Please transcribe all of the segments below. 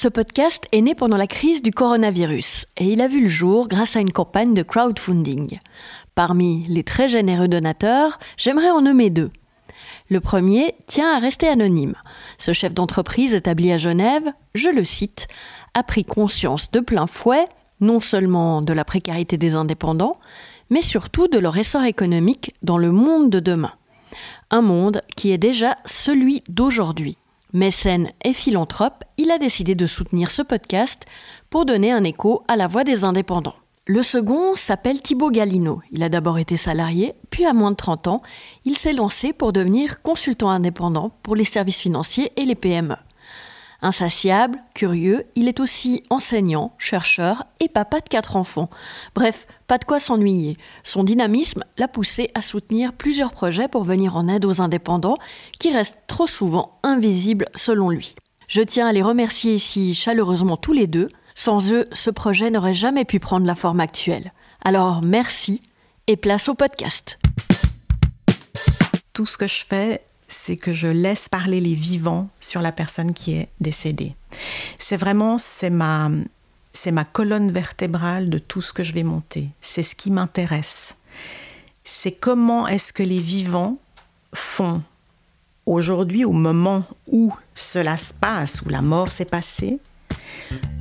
Ce podcast est né pendant la crise du coronavirus et il a vu le jour grâce à une campagne de crowdfunding. Parmi les très généreux donateurs, j'aimerais en nommer deux. Le premier tient à rester anonyme. Ce chef d'entreprise établi à Genève, je le cite, a pris conscience de plein fouet non seulement de la précarité des indépendants, mais surtout de leur essor économique dans le monde de demain. Un monde qui est déjà celui d'aujourd'hui. Mécène et philanthrope, il a décidé de soutenir ce podcast pour donner un écho à la voix des indépendants. Le second s'appelle Thibaut Galino. Il a d'abord été salarié, puis à moins de 30 ans, il s'est lancé pour devenir consultant indépendant pour les services financiers et les PME. Insatiable, curieux, il est aussi enseignant, chercheur et papa de quatre enfants. Bref, pas de quoi s'ennuyer. Son dynamisme l'a poussé à soutenir plusieurs projets pour venir en aide aux indépendants qui restent trop souvent invisibles selon lui. Je tiens à les remercier ici chaleureusement tous les deux. Sans eux, ce projet n'aurait jamais pu prendre la forme actuelle. Alors merci et place au podcast. Tout ce que je fais, c'est que je laisse parler les vivants sur la personne qui est décédée. C'est vraiment, c'est ma, c'est ma colonne vertébrale de tout ce que je vais monter. C'est ce qui m'intéresse. C'est comment est-ce que les vivants font aujourd'hui, au moment où cela se passe, où la mort s'est passée,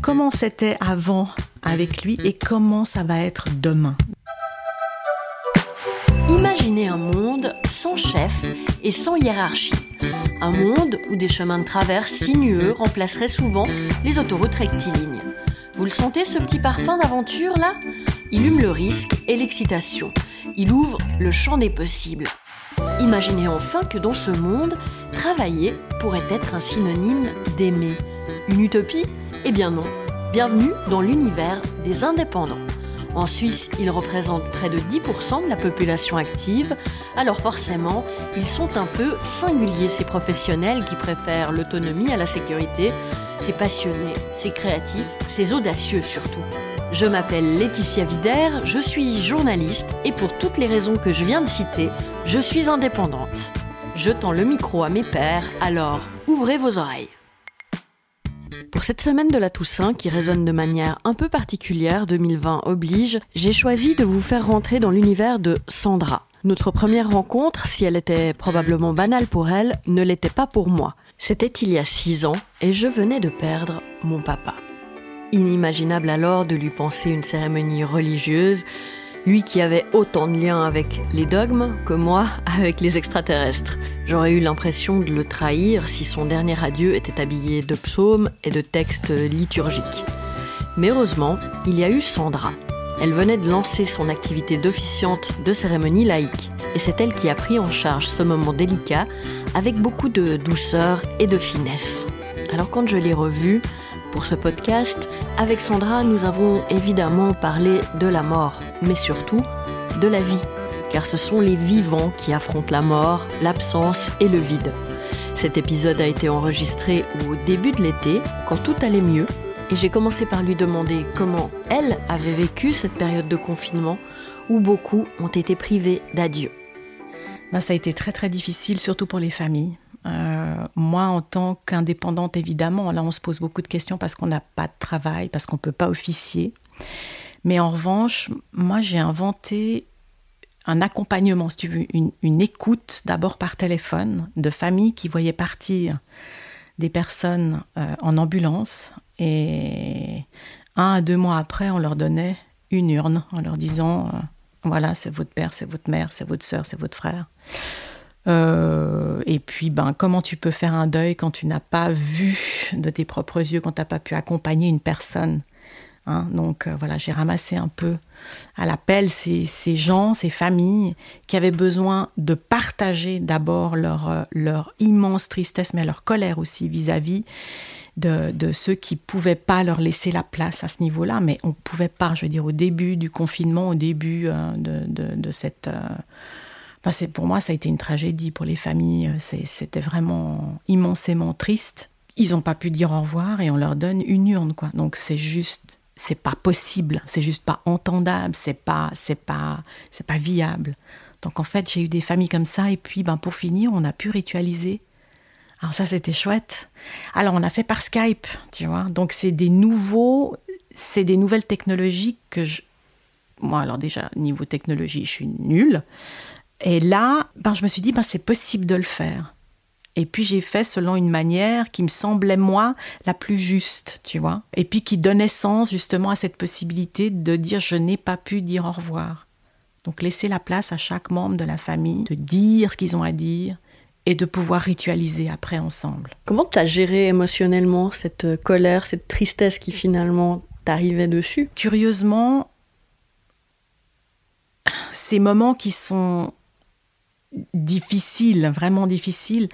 comment c'était avant avec lui et comment ça va être demain. Imaginez un monde sans chef et sans hiérarchie. Un monde où des chemins de traverse sinueux remplaceraient souvent les autoroutes rectilignes. Vous le sentez ce petit parfum d'aventure là? Il hume le risque et l'excitation. Il ouvre le champ des possibles. Imaginez enfin que dans ce monde, travailler pourrait être un synonyme d'aimer. Une utopie? Eh bien non. Bienvenue dans l'univers des indépendants. En Suisse, ils représentent près de 10% de la population active, alors forcément, ils sont un peu singuliers, ces professionnels qui préfèrent l'autonomie à la sécurité, ces passionnés, ces créatifs, ces audacieux surtout. Je m'appelle Laetitia Vider, je suis journaliste et pour toutes les raisons que je viens de citer, je suis indépendante. Je tends le micro à mes pairs, alors ouvrez vos oreilles. Pour cette semaine de la Toussaint, qui résonne de manière un peu particulière, 2020 oblige, j'ai choisi de vous faire rentrer dans l'univers de Sandra. Notre première rencontre, si elle était probablement banale pour elle, ne l'était pas pour moi. C'était il y a six ans et je venais de perdre mon papa. Inimaginable alors de lui penser une cérémonie religieuse, lui qui avait autant de liens avec les dogmes que moi avec les extraterrestres. J'aurais eu l'impression de le trahir si son dernier adieu était habillé de psaumes et de textes liturgiques. Mais heureusement, il y a eu Sandra. Elle venait de lancer son activité d'officiante de cérémonie laïque. Et c'est elle qui a pris en charge ce moment délicat avec beaucoup de douceur et de finesse. Alors quand je l'ai revue, pour ce podcast, avec Sandra, nous avons évidemment parlé de la mort, mais surtout de la vie, car ce sont les vivants qui affrontent la mort, l'absence et le vide. Cet épisode a été enregistré au début de l'été, quand tout allait mieux, et j'ai commencé par lui demander comment elle avait vécu cette période de confinement où beaucoup ont été privés d'adieu. Ben, ça a été très très difficile, surtout pour les familles. Euh, moi, en tant qu'indépendante, évidemment, là, on se pose beaucoup de questions parce qu'on n'a pas de travail, parce qu'on ne peut pas officier. Mais en revanche, moi, j'ai inventé un accompagnement, si tu veux, une, écoute d'abord par téléphone de familles qui voyaient partir des personnes euh, en ambulance et un à deux mois après, on leur donnait une urne en leur disant euh, voilà, c'est votre père, c'est votre mère, c'est votre soeur, c'est votre frère. Euh, et puis, ben, comment tu peux faire un deuil quand tu n'as pas vu de tes propres yeux, quand tu n'as pas pu accompagner une personne hein? Donc, euh, voilà, j'ai ramassé un peu à l'appel ces, ces, gens, ces familles qui avaient besoin de partager d'abord leur, euh, leur immense tristesse, mais leur colère aussi vis-à-vis de, de, ceux qui pouvaient pas leur laisser la place à ce niveau-là, mais on pouvait pas, je veux dire, au début du confinement, au début de, de, cette pour moi, ça a été une tragédie pour les familles. C'était vraiment immensément triste. Ils n'ont pas pu dire au revoir et on leur donne une urne, quoi. Donc c'est juste, c'est pas possible, c'est juste pas entendable, c'est pas, c'est pas, c'est pas viable. Donc en fait, j'ai eu des familles comme ça et puis, ben pour finir, on a pu ritualiser Alors ça, c'était chouette. Alors on a fait par Skype, tu vois. Donc c'est des nouveaux, c'est des nouvelles technologies que je... Moi, alors déjà, niveau technologie, je suis nulle. Et là, ben, je me suis dit, ben, c'est possible de le faire. Et puis j'ai fait selon une manière qui me semblait, moi, la plus juste, tu vois. Et puis qui donnait sens justement à cette possibilité de dire je n'ai pas pu dire au revoir. Donc laisser la place à chaque membre de la famille de dire ce qu'ils ont à dire et de pouvoir ritualiser après ensemble. Comment tu as géré émotionnellement cette euh, colère, cette tristesse qui finalement t'arrivait dessus? Curieusement, ces moments qui sont difficile, vraiment difficile.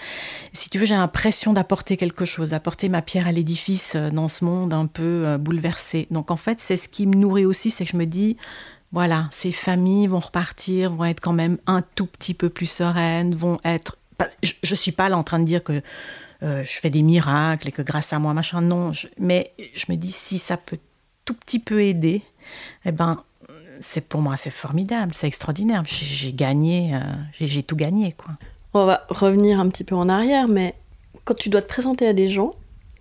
Si tu veux, j'ai l'impression d'apporter quelque chose, d'apporter ma pierre à l'édifice euh, dans ce monde un peu euh, bouleversé. Donc en fait, c'est ce qui me nourrit aussi, c'est que je me dis, voilà, ces familles vont repartir, vont être quand même un tout petit peu plus sereines, vont être... Je ne suis pas là en train de dire que euh, je fais des miracles et que grâce à moi, machin, non. mais je me dis, si ça peut tout petit peu aider, eh ben, c'est pour moi c'est formidable, c'est extraordinaire. J'ai gagné, euh, j'ai tout gagné quoi. On va revenir un petit peu en arrière, mais quand tu dois te présenter à des gens,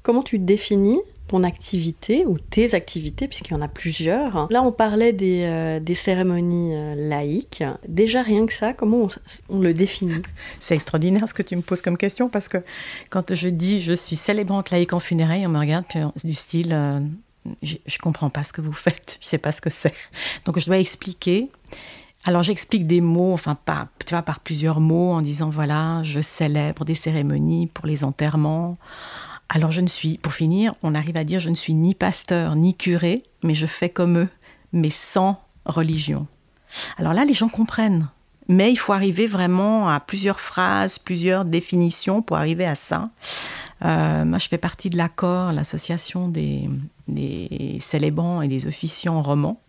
comment tu définis ton activité ou tes activités, puisqu'il y en a plusieurs? Là, on parlait des, euh, cérémonies euh, laïques. Déjà, rien que ça, comment on, le définit? C'est extraordinaire ce que tu me poses comme question, parce que quand je dis je suis célébrante laïque en funérailles, on me regarde du style je ne comprends pas ce que vous faites, je ne sais pas ce que c'est. Donc je dois expliquer. Alors j'explique des mots, enfin pas, tu vois, par plusieurs mots, en disant voilà, je célèbre des cérémonies pour les enterrements. Alors je ne suis, pour finir, on arrive à dire je ne suis ni pasteur ni curé, mais je fais comme eux, mais sans religion. Alors là, les gens comprennent. Mais il faut arriver vraiment à plusieurs phrases, plusieurs définitions pour arriver à ça. Euh, moi, je fais partie de l'accord, l'association des, des célébrants et des officiants romans.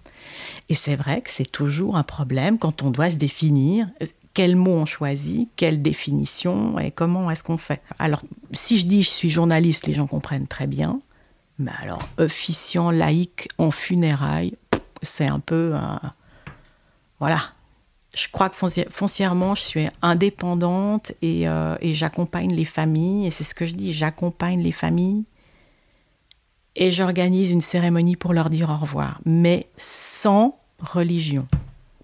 Et c'est vrai que c'est toujours un problème quand on doit se définir quel mot on choisit, quelle définition et comment est-ce qu'on fait. Alors, si je dis je suis journaliste, les gens comprennent très bien. Mais alors, officiant laïque en funérailles, c'est un peu. voilà, je crois que foncièrement, je suis indépendante euh, et, j'accompagne les familles. Et c'est ce que je dis, j'accompagne les familles et j'organise une cérémonie pour leur dire au revoir, mais sans religion.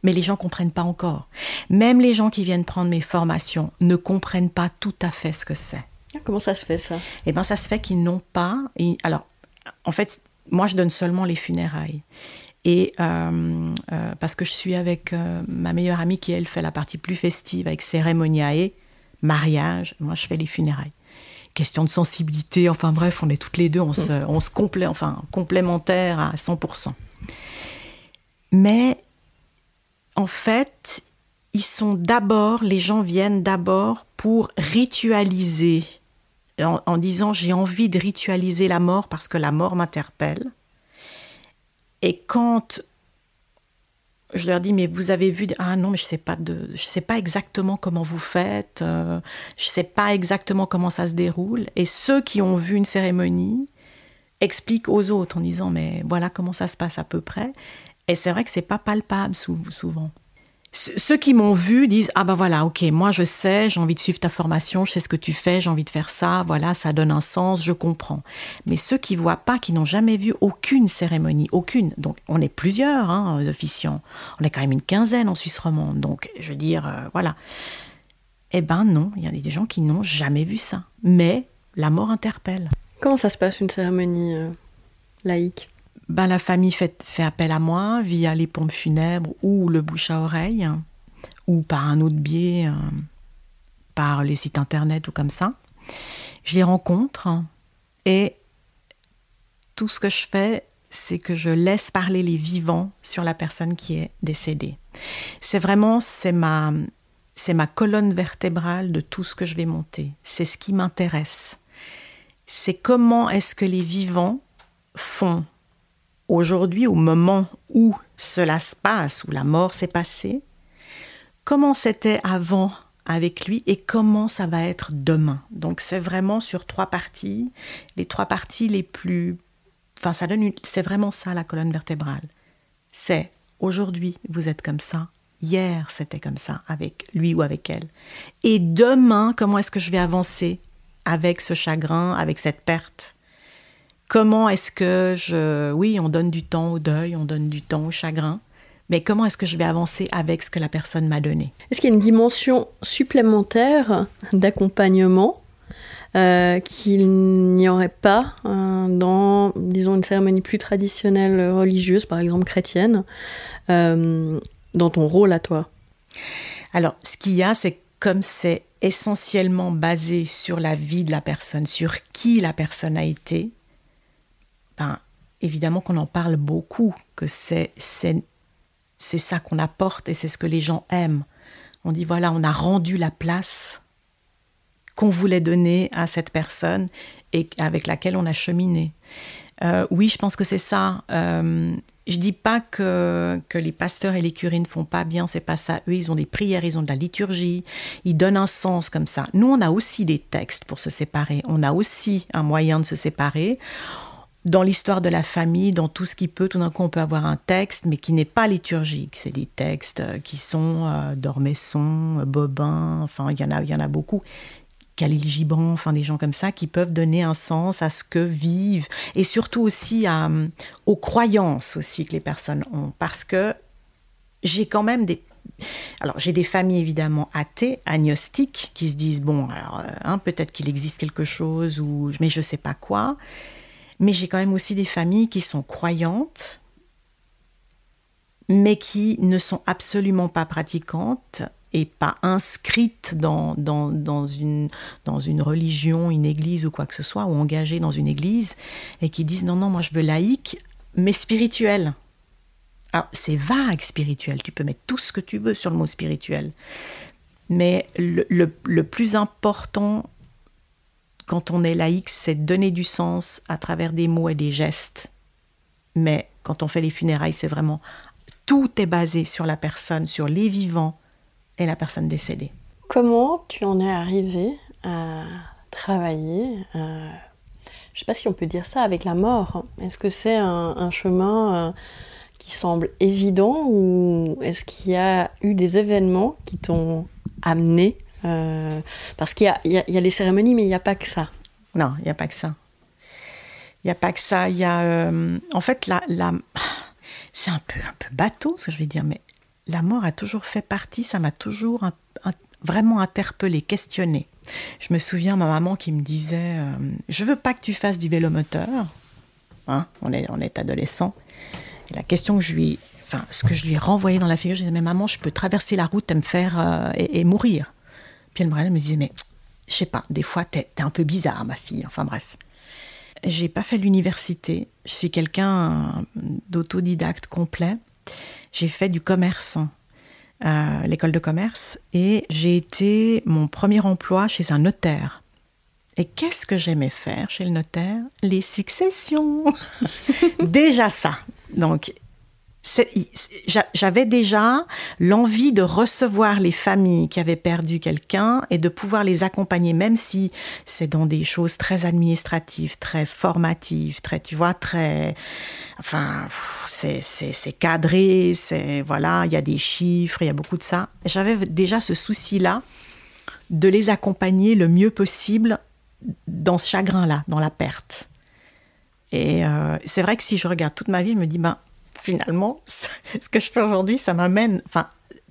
Mais les gens comprennent pas encore. Même les gens qui viennent prendre mes formations ne comprennent pas tout à fait ce que c'est. Comment ça se fait ça? Eh bien, ça se fait qu'ils n'ont pas. alors, en fait, moi, je donne seulement les funérailles. Et euh, euh, parce que je suis avec euh, ma meilleure amie qui, elle, fait la partie plus festive avec cérémoniae, mariage. Moi, je fais les funérailles. Question de sensibilité, enfin bref, on est toutes les deux, on se, on se complè, enfin, complémentaires à 100%. Mais en fait, ils sont d'abord, les gens viennent d'abord pour ritualiser, en disant j'ai envie de ritualiser la mort parce que la mort m'interpelle. Et quand je leur dis mais vous avez vu ah non mais je sais pas de je sais pas exactement comment vous faites euh, je sais pas exactement comment ça se déroule. Et ceux qui ont vu une cérémonie expliquent aux autres en disant mais voilà comment ça se passe à peu près. Et c'est vrai que c'est pas palpable souvent ceux qui m'ont vu disent ah ben voilà ok moi je sais j'ai envie de suivre ta formation je sais ce que tu fais j'ai envie de faire ça voilà ça donne un sens je comprends. Mais ceux qui voient pas qui n'ont jamais vu aucune cérémonie aucune donc on est plusieurs hein, officiants on est quand même une quinzaine en Suisse romande donc je veux dire euh, voilà. Eh ben non il y a des gens qui n'ont jamais vu ça mais la mort interpelle. Comment ça se passe une cérémonie euh, laïque? Ben, la famille fait, appel à moi via les pompes funèbres ou le bouche à oreille, ou par un autre biais, euh, par les sites internet ou comme ça. Je les rencontre et tout ce que je fais, c'est que je laisse parler les vivants sur la personne qui est décédée. C'est vraiment, c'est ma, c'est ma colonne vertébrale de tout ce que je vais monter. C'est ce qui m'intéresse. C'est comment est-ce que les vivants font aujourd'hui, au moment où cela se passe, où la mort s'est passée, comment c'était avant avec lui et comment ça va être demain? Donc c'est vraiment sur trois parties, les trois parties les plus... Enfin, ça donne c'est vraiment ça la colonne vertébrale. C'est aujourd'hui, vous êtes comme ça. Hier, c'était comme ça avec lui ou avec elle. Et demain, comment est-ce que je vais avancer avec ce chagrin, avec cette perte? Comment est-ce que je... Oui, on donne du temps au deuil, on donne du temps au chagrin, mais comment est-ce que je vais avancer avec ce que la personne m'a donné? Est-ce qu'il y a une dimension supplémentaire d'accompagnement euh, qu'il n'y aurait pas euh, dans, disons, une cérémonie plus traditionnelle religieuse, par exemple chrétienne, euh, dans ton rôle à toi? Alors, ce qu'il y a, c'est comme c'est essentiellement basé sur la vie de la personne, sur qui la personne a été, ben, évidemment qu'on en parle beaucoup, que c'est ça qu'on apporte et c'est ce que les gens aiment. On dit voilà, on a rendu la place qu'on voulait donner à cette personne et avec laquelle on a cheminé. Euh, oui, je pense que c'est ça. Euh, je dis pas que, que les pasteurs et les curés ne font pas bien, c'est pas ça. Eux, ils ont des prières, ils ont de la liturgie, ils donnent un sens comme ça. Nous, on a aussi des textes pour se séparer. On a aussi un moyen de se séparer dans l'histoire de la famille, dans tout ce qui peut, tout d'un coup, on peut avoir un texte, mais qui n'est pas liturgique. C'est des textes euh, qui sont euh, d'Ormesson, Bobin, enfin, il y en a, y en a beaucoup. Khalil Gibran, enfin des gens comme ça qui peuvent donner un sens à ce que vivent et surtout aussi à, aux croyances aussi que les personnes ont parce que j'ai quand même des alors j'ai des familles évidemment athées, agnostiques qui se disent bon alors euh, hein, peut-être qu'il existe quelque chose ou mais je sais pas quoi mais j'ai quand même aussi des familles qui sont croyantes, mais qui ne sont absolument pas pratiquantes et pas inscrites dans, dans, dans, une, dans une religion, une église ou quoi que ce soit, ou engagées dans une église, et qui disent non, non, moi je veux laïque, mais spirituel. Alors, c'est vague spirituel, tu peux mettre tout ce que tu veux sur le mot spirituel. Mais le, le, le plus important quand on est laïque, c'est donner du sens à travers des mots et des gestes. Mais quand on fait les funérailles, c'est vraiment tout est basé sur la personne, sur les vivants et la personne décédée. Comment tu en es arrivé à travailler Je ne sais pas si on peut dire ça avec la mort. Est-ce que c'est un, chemin euh, qui semble évident ou est-ce qu'il y a eu des événements qui t'ont amené euh, parce qu'il y, a les cérémonies, mais il n'y a pas que ça. Non, il n'y a pas que ça. Il n'y a pas que ça. Y a, euh, en fait, la, c'est un peu, un peu bateau, ce que je vais dire, mais la mort a toujours fait partie, ça m'a toujours vraiment interpellée, questionnée. Je me souviens ma maman qui me disait euh, Je veux pas que tu fasses du vélo moteur. Hein, on, est, on est adolescent. La question que je lui. Enfin, ce que je lui ai renvoyé dans la figure, je disais Mais maman, je peux traverser la route et me faire. et, et, mourir. Puis elle me disait, mais je sais pas, des fois, t'es es un peu bizarre, ma fille. Enfin bref. J'ai pas fait l'université. Je suis quelqu'un d'autodidacte complet. J'ai fait du commerce, euh, l'école de commerce, et j'ai été mon premier emploi chez un notaire. Et qu'est-ce que j'aimais faire chez le notaire? Les successions. Déjà ça. Donc, j'avais déjà l'envie de recevoir les familles qui avaient perdu quelqu'un et de pouvoir les accompagner, même si c'est dans des choses très administratives, très formatives, très, tu vois, très, enfin, c'est cadré, c'est, voilà, il y a des chiffres, il y a beaucoup de ça. J'avais déjà ce souci-là de les accompagner le mieux possible dans ce chagrin-là, dans la perte. Et euh, c'est vrai que si je regarde toute ma vie, je me dis, ben, finalement, ce que je fais aujourd'hui, ça m'amène. Enfin,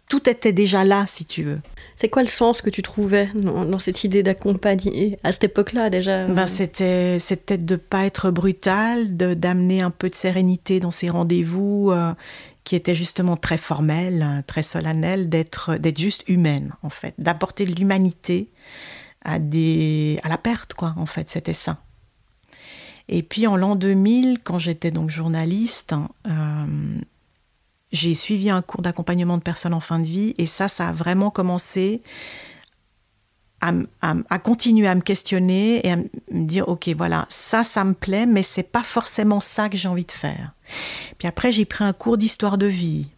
tout était déjà là, si tu veux. C'est quoi le sens que tu trouvais dans, cette idée d'accompagner à cette époque-là déjà ben, C'était c'était de ne pas être brutal, d'amener un peu de sérénité dans ces rendez-vous euh, qui étaient justement très formels, très solennels, d'être juste humaine en fait, d'apporter de l'humanité à, des, à la perte, quoi, en fait, c'était ça. Et puis en l'an 2000, quand j'étais donc journaliste, euh, j'ai suivi un cours d'accompagnement de personnes en fin de vie. Et ça, ça a vraiment commencé à, à, continuer à me questionner et à me dire ok voilà ça ça me plaît mais c'est pas forcément ça que j'ai envie de faire. Puis après j'ai pris un cours d'histoire de vie.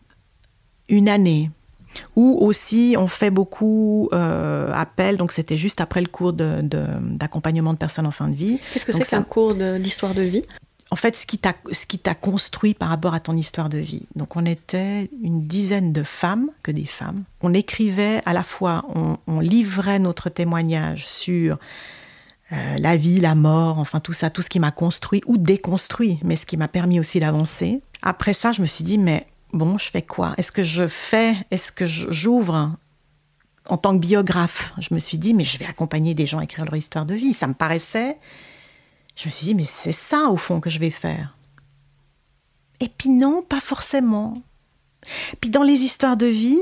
Une année ou aussi, on fait beaucoup euh, appel, donc c'était juste après le cours d'accompagnement de, personnes en fin de vie. Qu'est-ce que c'est qu'un cours d'histoire de, vie? En fait, ce qui t'a construit par rapport à ton histoire de vie. Donc, on était une dizaine de femmes, que des femmes. On écrivait à la fois, on, livrait notre témoignage sur euh, la vie, la mort, enfin tout ça, tout ce qui m'a construit ou déconstruit, mais ce qui m'a permis aussi d'avancer. Après ça, je me suis dit, mais bon, je fais quoi? Est-ce que je fais, est-ce que j'ouvre? En tant que biographe Je me suis dit, mais je vais accompagner des gens à écrire leur histoire de vie. Ça me paraissait. Je me suis dit, mais c'est ça au fond que je vais faire. Et puis non, pas forcément. Puis dans les histoires de vie,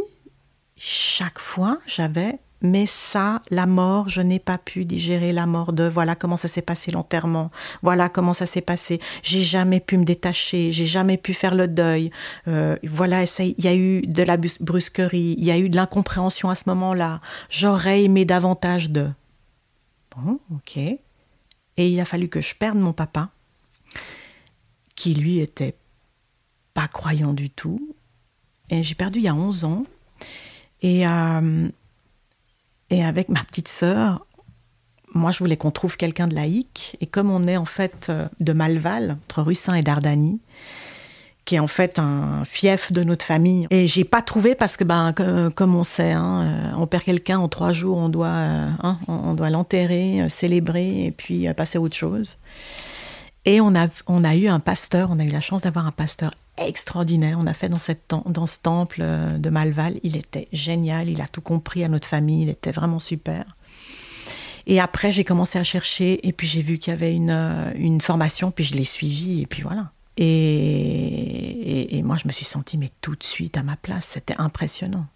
chaque fois, j'avais mais ça, la mort, je n'ai pas pu digérer la mort de voilà comment ça s'est passé l'enterrement, voilà comment ça s'est passé. J'ai jamais pu me détacher, j'ai jamais pu faire le deuil. Euh, voilà, il y a eu de la brusquerie, il y a eu de l'incompréhension à ce moment-là. J'aurais aimé davantage de. Bon, ok. Et il a fallu que je perde mon papa, qui lui était pas croyant du tout. Et j'ai perdu il y a 11 ans. Et euh, et avec ma petite sœur, moi, je voulais qu'on trouve quelqu'un de laïque. Et comme on est en fait euh, de Malval, entre Russin et Dardanie, qui est en fait un fief de notre famille. Et j'ai pas trouvé parce que, ben, comme on sait, hein, euh, on perd quelqu'un en trois jours, on doit, euh, hein, on doit l'enterrer, célébrer et puis passer à autre chose. Et on a, on a eu un pasteur, on a eu la chance d'avoir un pasteur extraordinaire. On a fait dans, cette, dans ce temple euh, de Malval. Il était génial, il a tout compris à notre famille, il était vraiment super. Et après, j'ai commencé à chercher et puis j'ai vu qu'il y avait une, euh, une, formation, puis je l'ai suivie et puis voilà. Et, et, moi, je me suis sentie mais tout de suite à ma place. C'était impressionnant.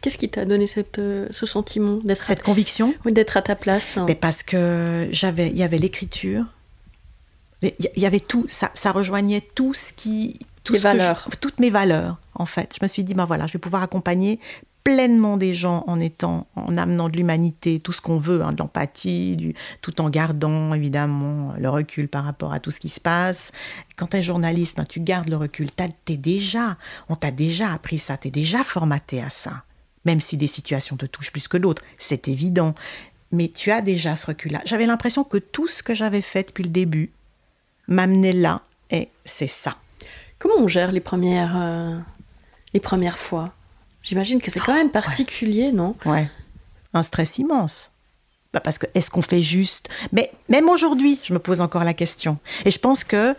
Qu'est-ce qui t'a donné cette, euh, ce sentiment d'être cette conviction Oui, d'être à ta place. Mais parce que j'avais, il y avait l'écriture, il y avait tout, ça, ça rejoignait tout ce qui, tout valeurs. toutes mes valeurs, en fait. Je me suis dit, ben voilà, je vais pouvoir accompagner pleinement des gens en étant, en amenant de l'humanité, tout ce qu'on veut, hein, de l'empathie, tout en gardant évidemment le recul par rapport à tout ce qui se passe. Quand tu es journaliste, ben, tu gardes le recul. T'es déjà, on t'a déjà appris ça, tu es déjà formaté à ça. Même si des situations te touchent plus que d'autres, c'est évident. Mais tu as déjà ce recul-là. J'avais l'impression que tout ce que j'avais fait depuis le début m'amenait là, et c'est ça. Comment on gère les premières, euh, les premières fois? J'imagine que c'est quand même particulier, non? Ouais. Un stress immense. Bah parce que est-ce qu'on fait juste? Mais même aujourd'hui, je me pose encore la question. Et je pense que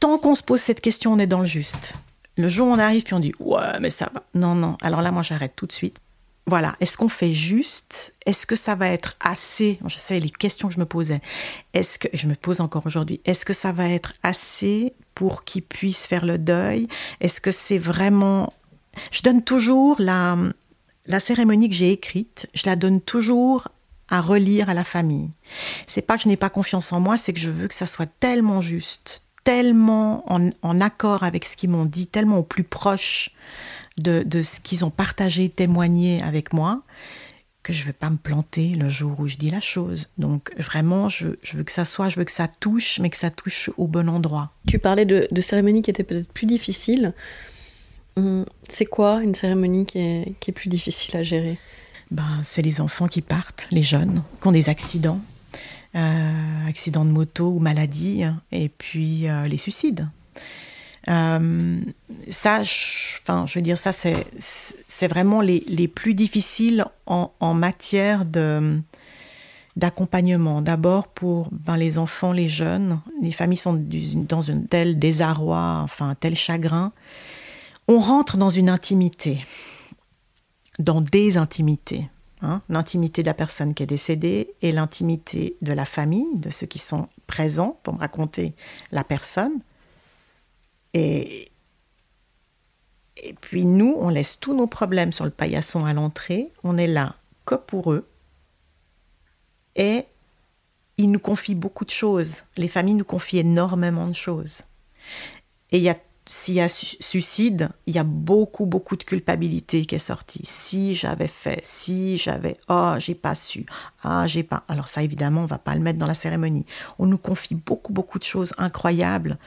tant qu'on se pose cette question, on est dans le juste. Le jour où on arrive puis on dit ouais, mais ça va. Non, non. Alors là, moi, j'arrête tout de suite. Voilà. Est-ce qu'on fait juste? Est-ce que ça va être assez? Je sais les questions que je me posais. Est-ce que je me pose encore aujourd'hui Est-ce que ça va être assez pour qu'ils puissent faire le deuil? Est-ce que c'est vraiment... Je donne toujours la, la cérémonie que j'ai écrite, je la donne toujours à relire à la famille. C'est pas que je n'ai pas confiance en moi, c'est que je veux que ça soit tellement juste, tellement en, accord avec ce qu'ils m'ont dit, tellement au plus proche de, de ce qu'ils ont partagé, témoigné avec moi, que je ne veux pas me planter le jour où je dis la chose. Donc vraiment, je, veux que ça soit, je veux que ça touche, mais que ça touche au bon endroit. Tu parlais de, cérémonies qui étaient peut-être plus difficiles. Hum, c'est quoi une cérémonie qui est, plus difficile à gérer? Ben, C'est les enfants qui partent, les jeunes, qui ont des accidents, euh, accidents de moto ou maladies, et puis euh, les suicides. Euh, ça, je, enfin, je veux dire, ça, c'est vraiment les, les, plus difficiles en, matière d'accompagnement. D'abord pour ben, les enfants, les jeunes. Les familles sont dans un tel désarroi, enfin un tel chagrin. On rentre dans une intimité, dans des intimités. Hein, l'intimité de la personne qui est décédée et l'intimité de la famille, de ceux qui sont présents pour me raconter la personne. Et, puis nous, on laisse tous nos problèmes sur le paillasson à l'entrée. On est là que pour eux. Et ils nous confient beaucoup de choses. Les familles nous confient énormément de choses. Et s'il y a suicide, il y a beaucoup, beaucoup de culpabilité qui est sortie. Si j'avais fait, si j'avais, oh, j'ai pas su, ah, j'ai pas. Alors ça, évidemment, on va pas le mettre dans la cérémonie. On nous confie beaucoup, beaucoup de choses incroyables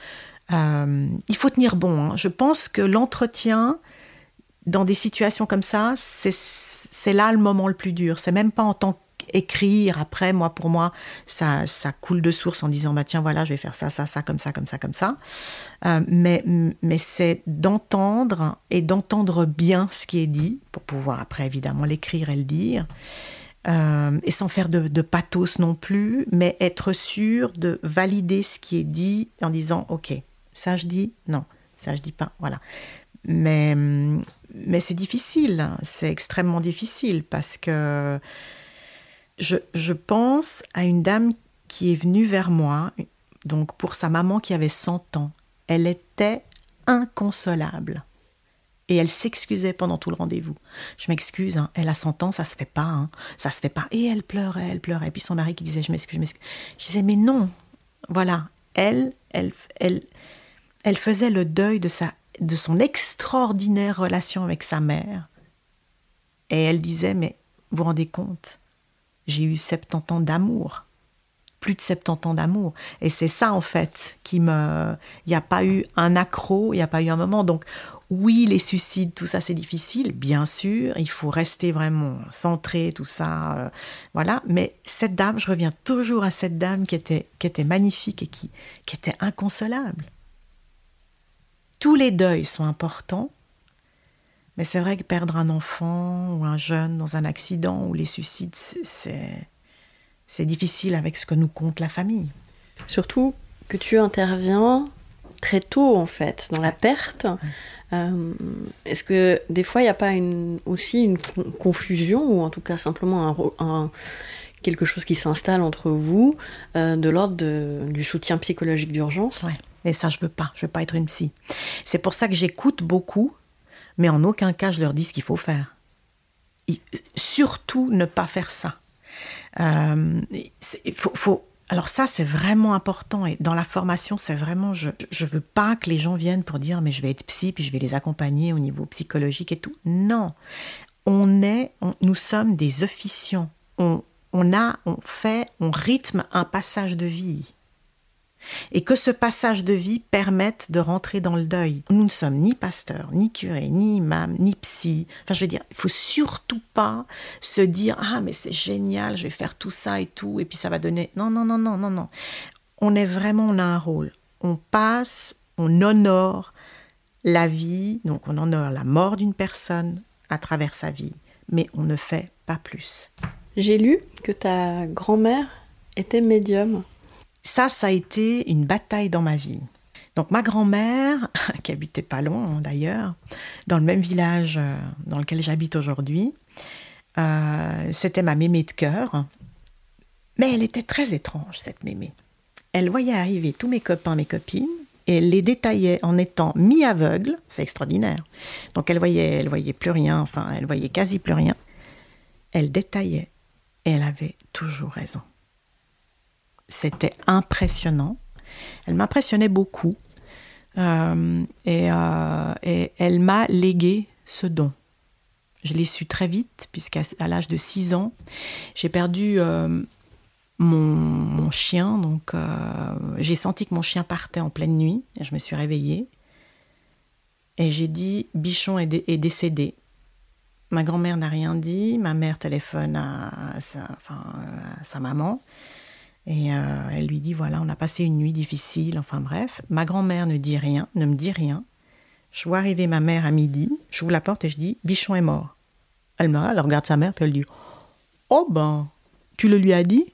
euh, il faut tenir bon. Hein. Je pense que l'entretien dans des situations comme ça, c'est là le moment le plus dur. C'est même pas en tant qu'écrire. Après, moi, pour moi, ça, ça coule de source en disant, bah tiens, voilà, je vais faire ça, ça, ça, comme ça, comme ça, comme ça. Euh, mais mais c'est d'entendre et d'entendre bien ce qui est dit pour pouvoir après, évidemment, l'écrire et le dire. Euh, et sans faire de, pathos non plus, mais être sûr de valider ce qui est dit en disant ok, ça je dis, non, ça je dis pas, voilà. Mais, mais c'est difficile, c'est extrêmement difficile parce que je, je, pense à une dame qui est venue vers moi, donc pour sa maman qui avait 100 ans. Elle était inconsolable. Et elle s'excusait pendant tout le rendez-vous. Je m'excuse, hein, elle a 100 ans, ça se fait pas, hein, ça se fait pas. Et elle pleurait, elle pleurait. Et puis son mari qui disait, je m'excuse, je m'excuse. Je disais, mais non, voilà, elle, elle, elle, elle faisait le deuil de, sa, de son extraordinaire relation avec sa mère. Et elle disait, mais vous vous rendez compte, j'ai eu 70 ans d'amour plus de 70 ans d'amour. Et c'est ça, en fait, qui me. Il n'y a pas eu un accro, il n'y a pas eu un moment. Donc, oui, les suicides, tout ça, c'est difficile, bien sûr. Il faut rester vraiment centré, tout ça. Euh, voilà. Mais cette dame, je reviens toujours à cette dame qui était, qui était magnifique et qui, qui était inconsolable. Tous les deuils sont importants. Mais c'est vrai que perdre un enfant ou un jeune dans un accident ou les suicides, c'est c'est difficile avec ce que nous compte la famille. Surtout que tu interviens très tôt en fait dans la perte. Euh, est-ce que des fois il n'y a pas une, aussi une confusion ou en tout cas simplement un, quelque chose qui s'installe entre vous euh, de l'ordre du soutien psychologique d'urgence? Ouais. Et ça je veux pas, je veux pas être une psy. C'est pour ça que j'écoute beaucoup, mais en aucun cas je leur dis ce qu'il faut faire. surtout ne pas faire ça. Euh, faut, alors ça, c'est vraiment important. Et dans la formation, c'est vraiment, je ne veux pas que les gens viennent pour dire, mais je vais être psy, puis je vais les accompagner au niveau psychologique et tout. Non, on est, nous sommes des officiants. On, on a, on fait, on rythme un passage de vie et que ce passage de vie permette de rentrer dans le deuil. Nous ne sommes ni pasteurs, ni curés, ni imams, ni psy. Enfin, je veux dire, il faut surtout pas se dire ah mais c'est génial, je vais faire tout ça et tout et puis ça va donner. Non non non non non non. On est vraiment on a un rôle. On passe, on honore la vie, donc on honore la mort d'une personne à travers sa vie, mais on ne fait pas plus. J'ai lu que ta grand-mère était médium. Ça, ça a été une bataille dans ma vie. Donc ma grand-mère, qui habitait pas loin d'ailleurs, dans le même village euh, dans lequel j'habite aujourd'hui, euh, c'était ma mémé de cœur. Mais elle était très étrange, cette mémé. Elle voyait arriver tous mes copains, mes copines, et elle les détaillait en étant mi-aveugle. C'est extraordinaire. Donc elle voyait, elle voyait plus rien, enfin elle voyait quasi plus rien. Elle détaillait et elle avait toujours raison. C'était impressionnant. Elle m'impressionnait beaucoup. Euh, euh, et, elle m'a légué ce don. Je l'ai su très vite, puisqu'à l'âge de 6 ans, j'ai perdu euh, mon, chien. Donc, j'ai senti que mon chien partait en pleine nuit. Je me suis réveillée. Et j'ai dit Bichon est, est décédé. Ma grand-mère n'a rien dit. Ma mère téléphone à sa maman. Et euh, elle lui dit voilà, on a passé une nuit difficile, enfin bref. Ma grand-mère ne dit rien, ne me dit rien. Je vois arriver ma mère à midi, j'ouvre la porte et je dis Bichon est mort. Elle me elle regarde sa mère, puis elle dit Oh ben, tu le lui as dit?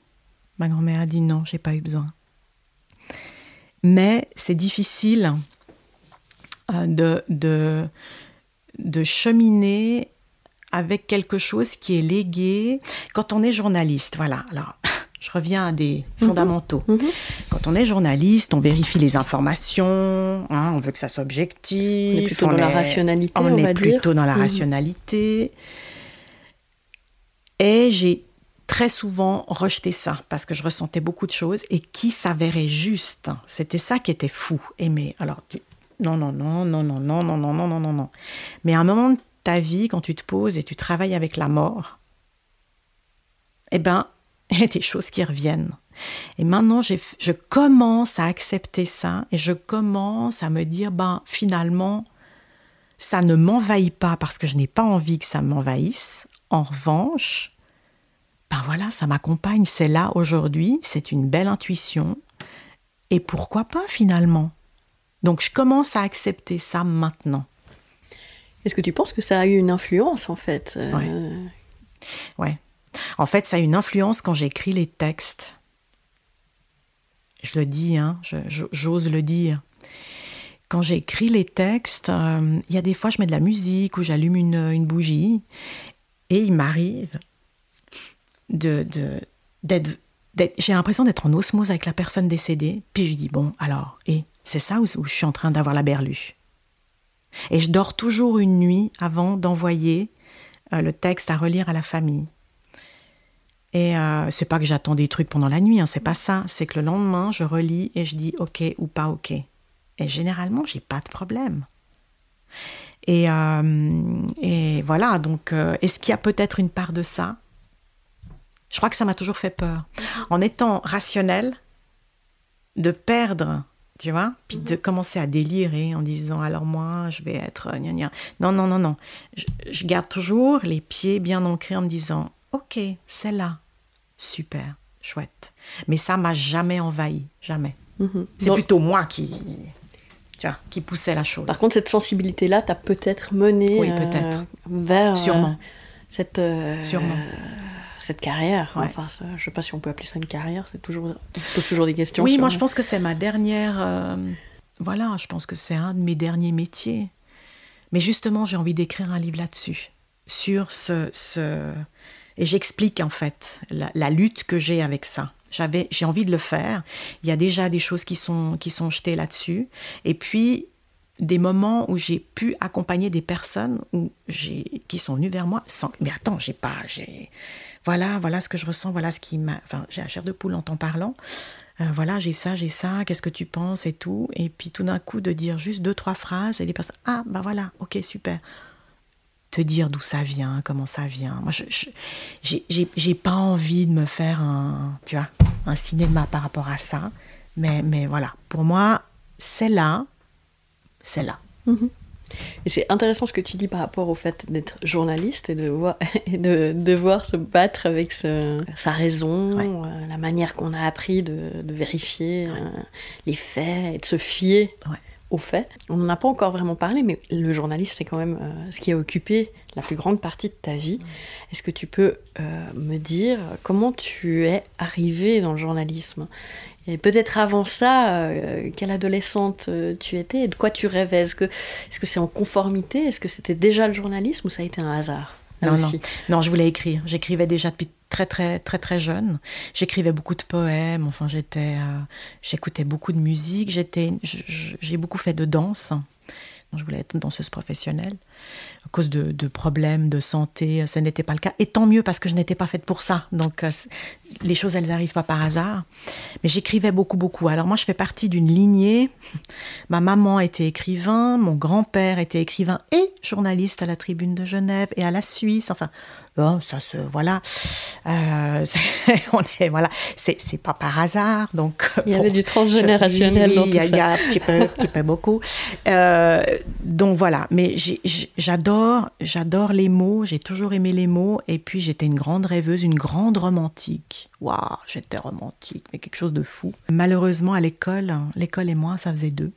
Ma grand-mère a dit non, j'ai pas eu besoin. Mais c'est difficile euh, de, de, de cheminer avec quelque chose qui est légué quand on est journaliste. Voilà. Alors, je reviens à des mhm. fondamentaux. Mhm. Quand on est journaliste, on vérifie les informations, hein, on veut que ça soit objectif. On est plutôt dans la rationalité. On, est plutôt dans la mhm. rationalité. Et j'ai très souvent rejeté ça parce que je ressentais beaucoup de choses et qui s'avéraient justes. C'était ça qui était fou. Aimer. Alors, non, non, non, non, non, non, non, non, non, non, non, non. Mais à un moment de ta vie, quand tu te poses et tu travailles avec la mort, eh ben, il y a des choses qui reviennent. Et maintenant, je commence à accepter ça et je commence à me dire, ben finalement, ça ne m'envahit pas parce que je n'ai pas envie que ça m'envahisse. En revanche, ben voilà, ça m'accompagne, c'est là aujourd'hui, c'est une belle intuition. Et pourquoi pas finalement? Donc je commence à accepter ça maintenant. Est-ce que tu penses que ça a eu une influence en fait euh? Ouais. ouais. En fait, ça a une influence quand j'écris les textes. Je le dis, hein, j'ose le dire. Quand j'écris les textes, euh, il y a des fois, je mets de la musique ou j'allume une, bougie et il m'arrive de, d'être, j'ai l'impression d'être en osmose avec la personne décédée. Puis je dis, bon, alors, et c'est ça où, je suis en train d'avoir la berlue? Et je dors toujours une nuit avant d'envoyer euh, le texte à relire à la famille. Et euh, c'est pas que j'attends des trucs pendant la nuit, hein, c'est pas ça. C'est que le lendemain, je relis et je dis OK ou pas OK. Et généralement, j'ai pas de problème. Et, euh, et voilà, donc euh, est-ce qu'il y a peut-être une part de ça? Je crois que ça m'a toujours fait peur. En étant rationnel, de perdre, tu vois, puis de mhm. commencer à délirer en disant alors moi, je vais être. Non, non, non, non. Je, je garde toujours les pieds bien ancrés en me disant Ok, c'est là. Super, chouette. Mais ça m'a jamais envahi, jamais. Mhm. C'est plutôt moi qui, qui poussait la chose. Par contre, cette sensibilité-là t'a peut-être mené oui. Euh, vers Sûrement. Euh, cette, euh, Sûrement. cette carrière. Enfin, je ne sais pas si on peut appeler ça une carrière, c'est toujours, on pose toujours des questions. Oui, moi je pense que c'est ma dernière. voilà, je pense que c'est un de mes derniers métiers. Mais justement, j'ai envie d'écrire un livre là-dessus, sur ce, ce, et j'explique en fait la, lutte que j'ai avec ça. J'avais, j'ai envie de le faire. Il y a déjà des choses qui sont, qui sont jetées là-dessus. Et puis, des moments où j'ai pu accompagner des personnes qui sont venues vers moi sans. Mais attends, j'ai pas. J'ai, voilà, voilà ce que je ressens, voilà ce qui m'a. Enfin, j'ai la chair de poule en t'en parlant. Euh, voilà, j'ai ça, j'ai ça, qu'est-ce que tu penses et tout. Et puis tout d'un coup, de dire juste deux, trois phrases et les personnes. Ah, bah voilà, ok, super te dire d'où ça vient, comment ça vient. Moi, je, j'ai pas envie de me faire un, tu vois, un cinéma par rapport à ça. Mais, mais voilà, pour moi, c'est là, c'est là. Mhm. Et c'est intéressant ce que tu dis par rapport au fait d'être journaliste et de, voir, et de devoir se battre avec sa raison, euh, la manière qu'on a appris de, vérifier euh, les faits et de se fier au fait. On n'en a pas encore vraiment parlé, mais le journalisme, c'est quand même euh, ce qui a occupé la plus grande partie de ta vie. Est-ce que tu peux euh, me dire comment tu es arrivée dans le journalisme? Et peut-être avant ça, euh, quelle adolescente tu étais? Et de quoi tu rêvais? Est-ce que c'est -ce c'est en conformité? Est-ce que c'était déjà le journalisme ou ça a été un hasard? Non, non. non, je voulais écrire. J'écrivais déjà depuis très très très très jeune. J'écrivais beaucoup de poèmes. Enfin, j'étais, euh, j'écoutais beaucoup de musique. J'étais, j'ai beaucoup fait de danse. Je voulais être danseuse professionnelle. À cause de, problèmes de santé, ce n'était pas le cas. Et tant mieux parce que je n'étais pas faite pour ça. Donc euh, les choses, elles n'arrivent pas par hasard. Mais j'écrivais beaucoup, beaucoup. Alors moi, je fais partie d'une lignée. Ma maman était écrivain, mon grand-père était écrivain et journaliste à la Tribune de Genève et à la Suisse. Enfin, oh, ça se voilà. Euh, on est voilà. C'est pas par hasard. Donc il y avait du transgénérationnel dans tout ça. Il y a un petit peu, petit peu beaucoup. Euh, donc voilà. Mais j'adore, j'adore les mots. J'ai toujours aimé les mots. Et puis j'étais une grande rêveuse, une grande romantique. Waouh, j'étais romantique, mais quelque chose de fou. Malheureusement, à l'école, l'école et moi, ça faisait deux.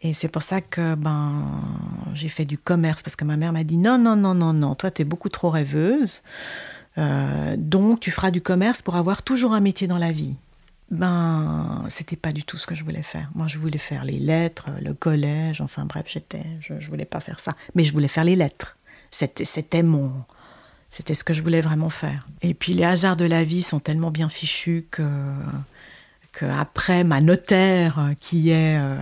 Et c'est pour ça que ben, j'ai fait du commerce, parce que ma mère m'a dit non, non, non, non, non, toi, tu es beaucoup trop rêveuse. Euh, donc, tu feras du commerce pour avoir toujours un métier dans la vie. Ben, c'était pas du tout ce que je voulais faire. Moi, je voulais faire les lettres, le collège, enfin bref, j'étais, je, je voulais pas faire ça. Mais je voulais faire les lettres. C'était, c'était mon, c'était ce que je voulais vraiment faire. Et puis les hasards de la vie sont tellement bien fichus que, que après ma notaire, qui est euh,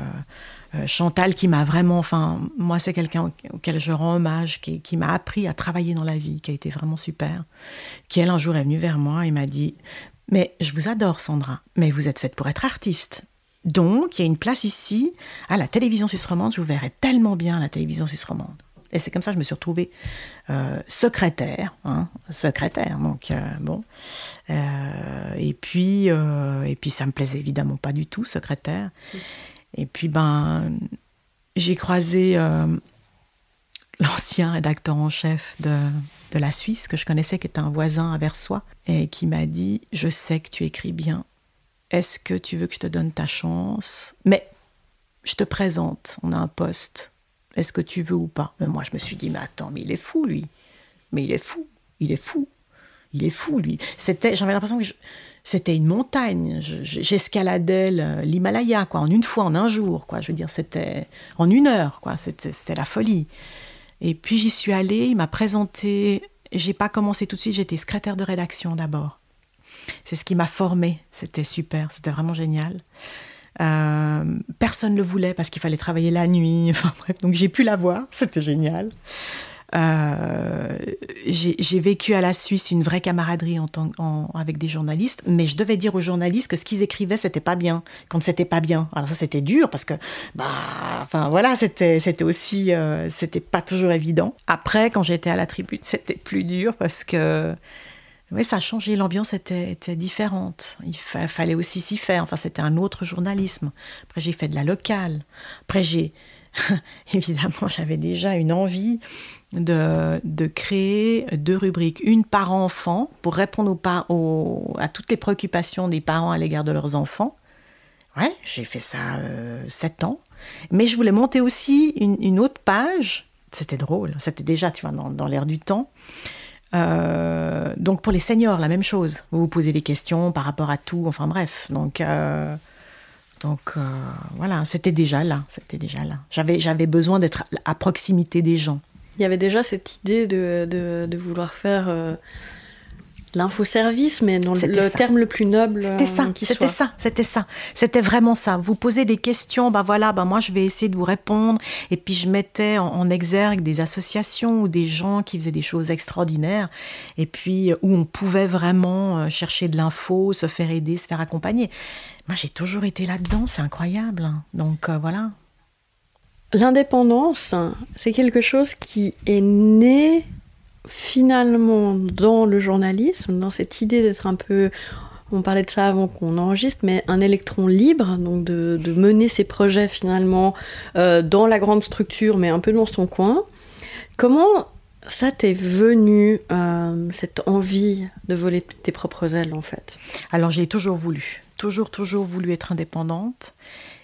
euh, Chantal, qui m'a vraiment, enfin, moi c'est quelqu'un auquel je rends hommage, qui, qui m'a appris à travailler dans la vie, qui a été vraiment super, qui elle un jour est venue vers moi et m'a dit, mais je vous adore Sandra, mais vous êtes faite pour être artiste. Donc, il y a une place ici, à la télévision suisse romande, je vous verrai tellement bien à la télévision suisse romande. Et c'est comme ça que je me suis retrouvée euh, secrétaire, hein, secrétaire. Donc euh, bon, euh, et puis et puis ça me plaisait évidemment pas du tout secrétaire. Et puis ben j'ai croisé l'ancien rédacteur en chef de, de la Suisse que je connaissais, qui était un voisin à Versoix, et qui m'a dit je sais que tu écris bien. Est-ce que tu veux que je te donne ta chance? Mais je te présente, on a un poste est-ce que tu veux ou pas? Mais moi, je me suis dit, mais attends, mais il est fou, lui. Mais il est fou. Il est fou. il est fou, lui. C'était, j'avais l'impression que c'était une montagne. J'escaladais l'Himalaya, quoi, en une fois, en un jour, quoi. Je veux dire, c'était en une heure, quoi. C'était la folie. Et puis j'y suis allée, il m'a présenté. J'ai pas commencé tout de suite, j'étais secrétaire de rédaction d'abord. C'est ce qui m'a formée. C'était super, c'était vraiment génial. Euh, personne ne le voulait parce qu'il fallait travailler la nuit. Enfin bref, donc j'ai pu la voir, c'était génial. Euh, j'ai vécu à la Suisse une vraie camaraderie avec des journalistes, mais je devais dire aux journalistes que ce qu'ils écrivaient, c'était pas bien, quand c'était pas bien. Alors ça, c'était dur parce que, bah, enfin voilà, c'était aussi, euh, c'était pas toujours évident. Après, quand j'étais à la tribune, c'était plus dur parce que oui, ça a changé, l'ambiance était, différente. Il fallait aussi s'y faire. Enfin, c'était un autre journalisme. Après, j'ai fait de la locale. Après, j'ai. Évidemment, j'avais déjà une envie de, de, créer deux rubriques. Une par enfant, pour répondre aux, à toutes les préoccupations des parents à l'égard de leurs enfants. Ouais, j'ai fait ça euh, sept ans. Mais je voulais monter aussi une, autre page. C'était drôle. C'était déjà, tu vois, dans, dans l'air du temps euh, donc pour les seniors, la même chose. Vous vous posez des questions par rapport à tout, enfin bref. Donc, euh, donc euh, voilà, c'était déjà là. C'était déjà là. J'avais, j'avais besoin d'être à proximité des gens. Il y avait déjà cette idée de, de, de vouloir faire L'infoservice, mais dans le, terme le plus noble. C'était ça, euh, c'était ça, c'était ça. C'était vraiment ça. Vous posez des questions, ben voilà, ben moi je vais essayer de vous répondre. Et puis je mettais en, exergue des associations ou des gens qui faisaient des choses extraordinaires. Et puis où on pouvait vraiment euh, chercher de l'info, se faire aider, se faire accompagner. Moi j'ai toujours été là-dedans, c'est incroyable. Hein. Donc euh, voilà. L'indépendance, c'est quelque chose qui est né finalement dans le journalisme, dans cette idée d'être un peu, on parlait de ça avant qu'on enregistre, mais un électron libre, donc de, mener ses projets finalement euh, dans la grande structure, mais un peu dans son coin. Comment ça t'est venu, euh, cette envie de voler tes propres ailes en fait? Alors j'ai toujours voulu, toujours, toujours voulu être indépendante.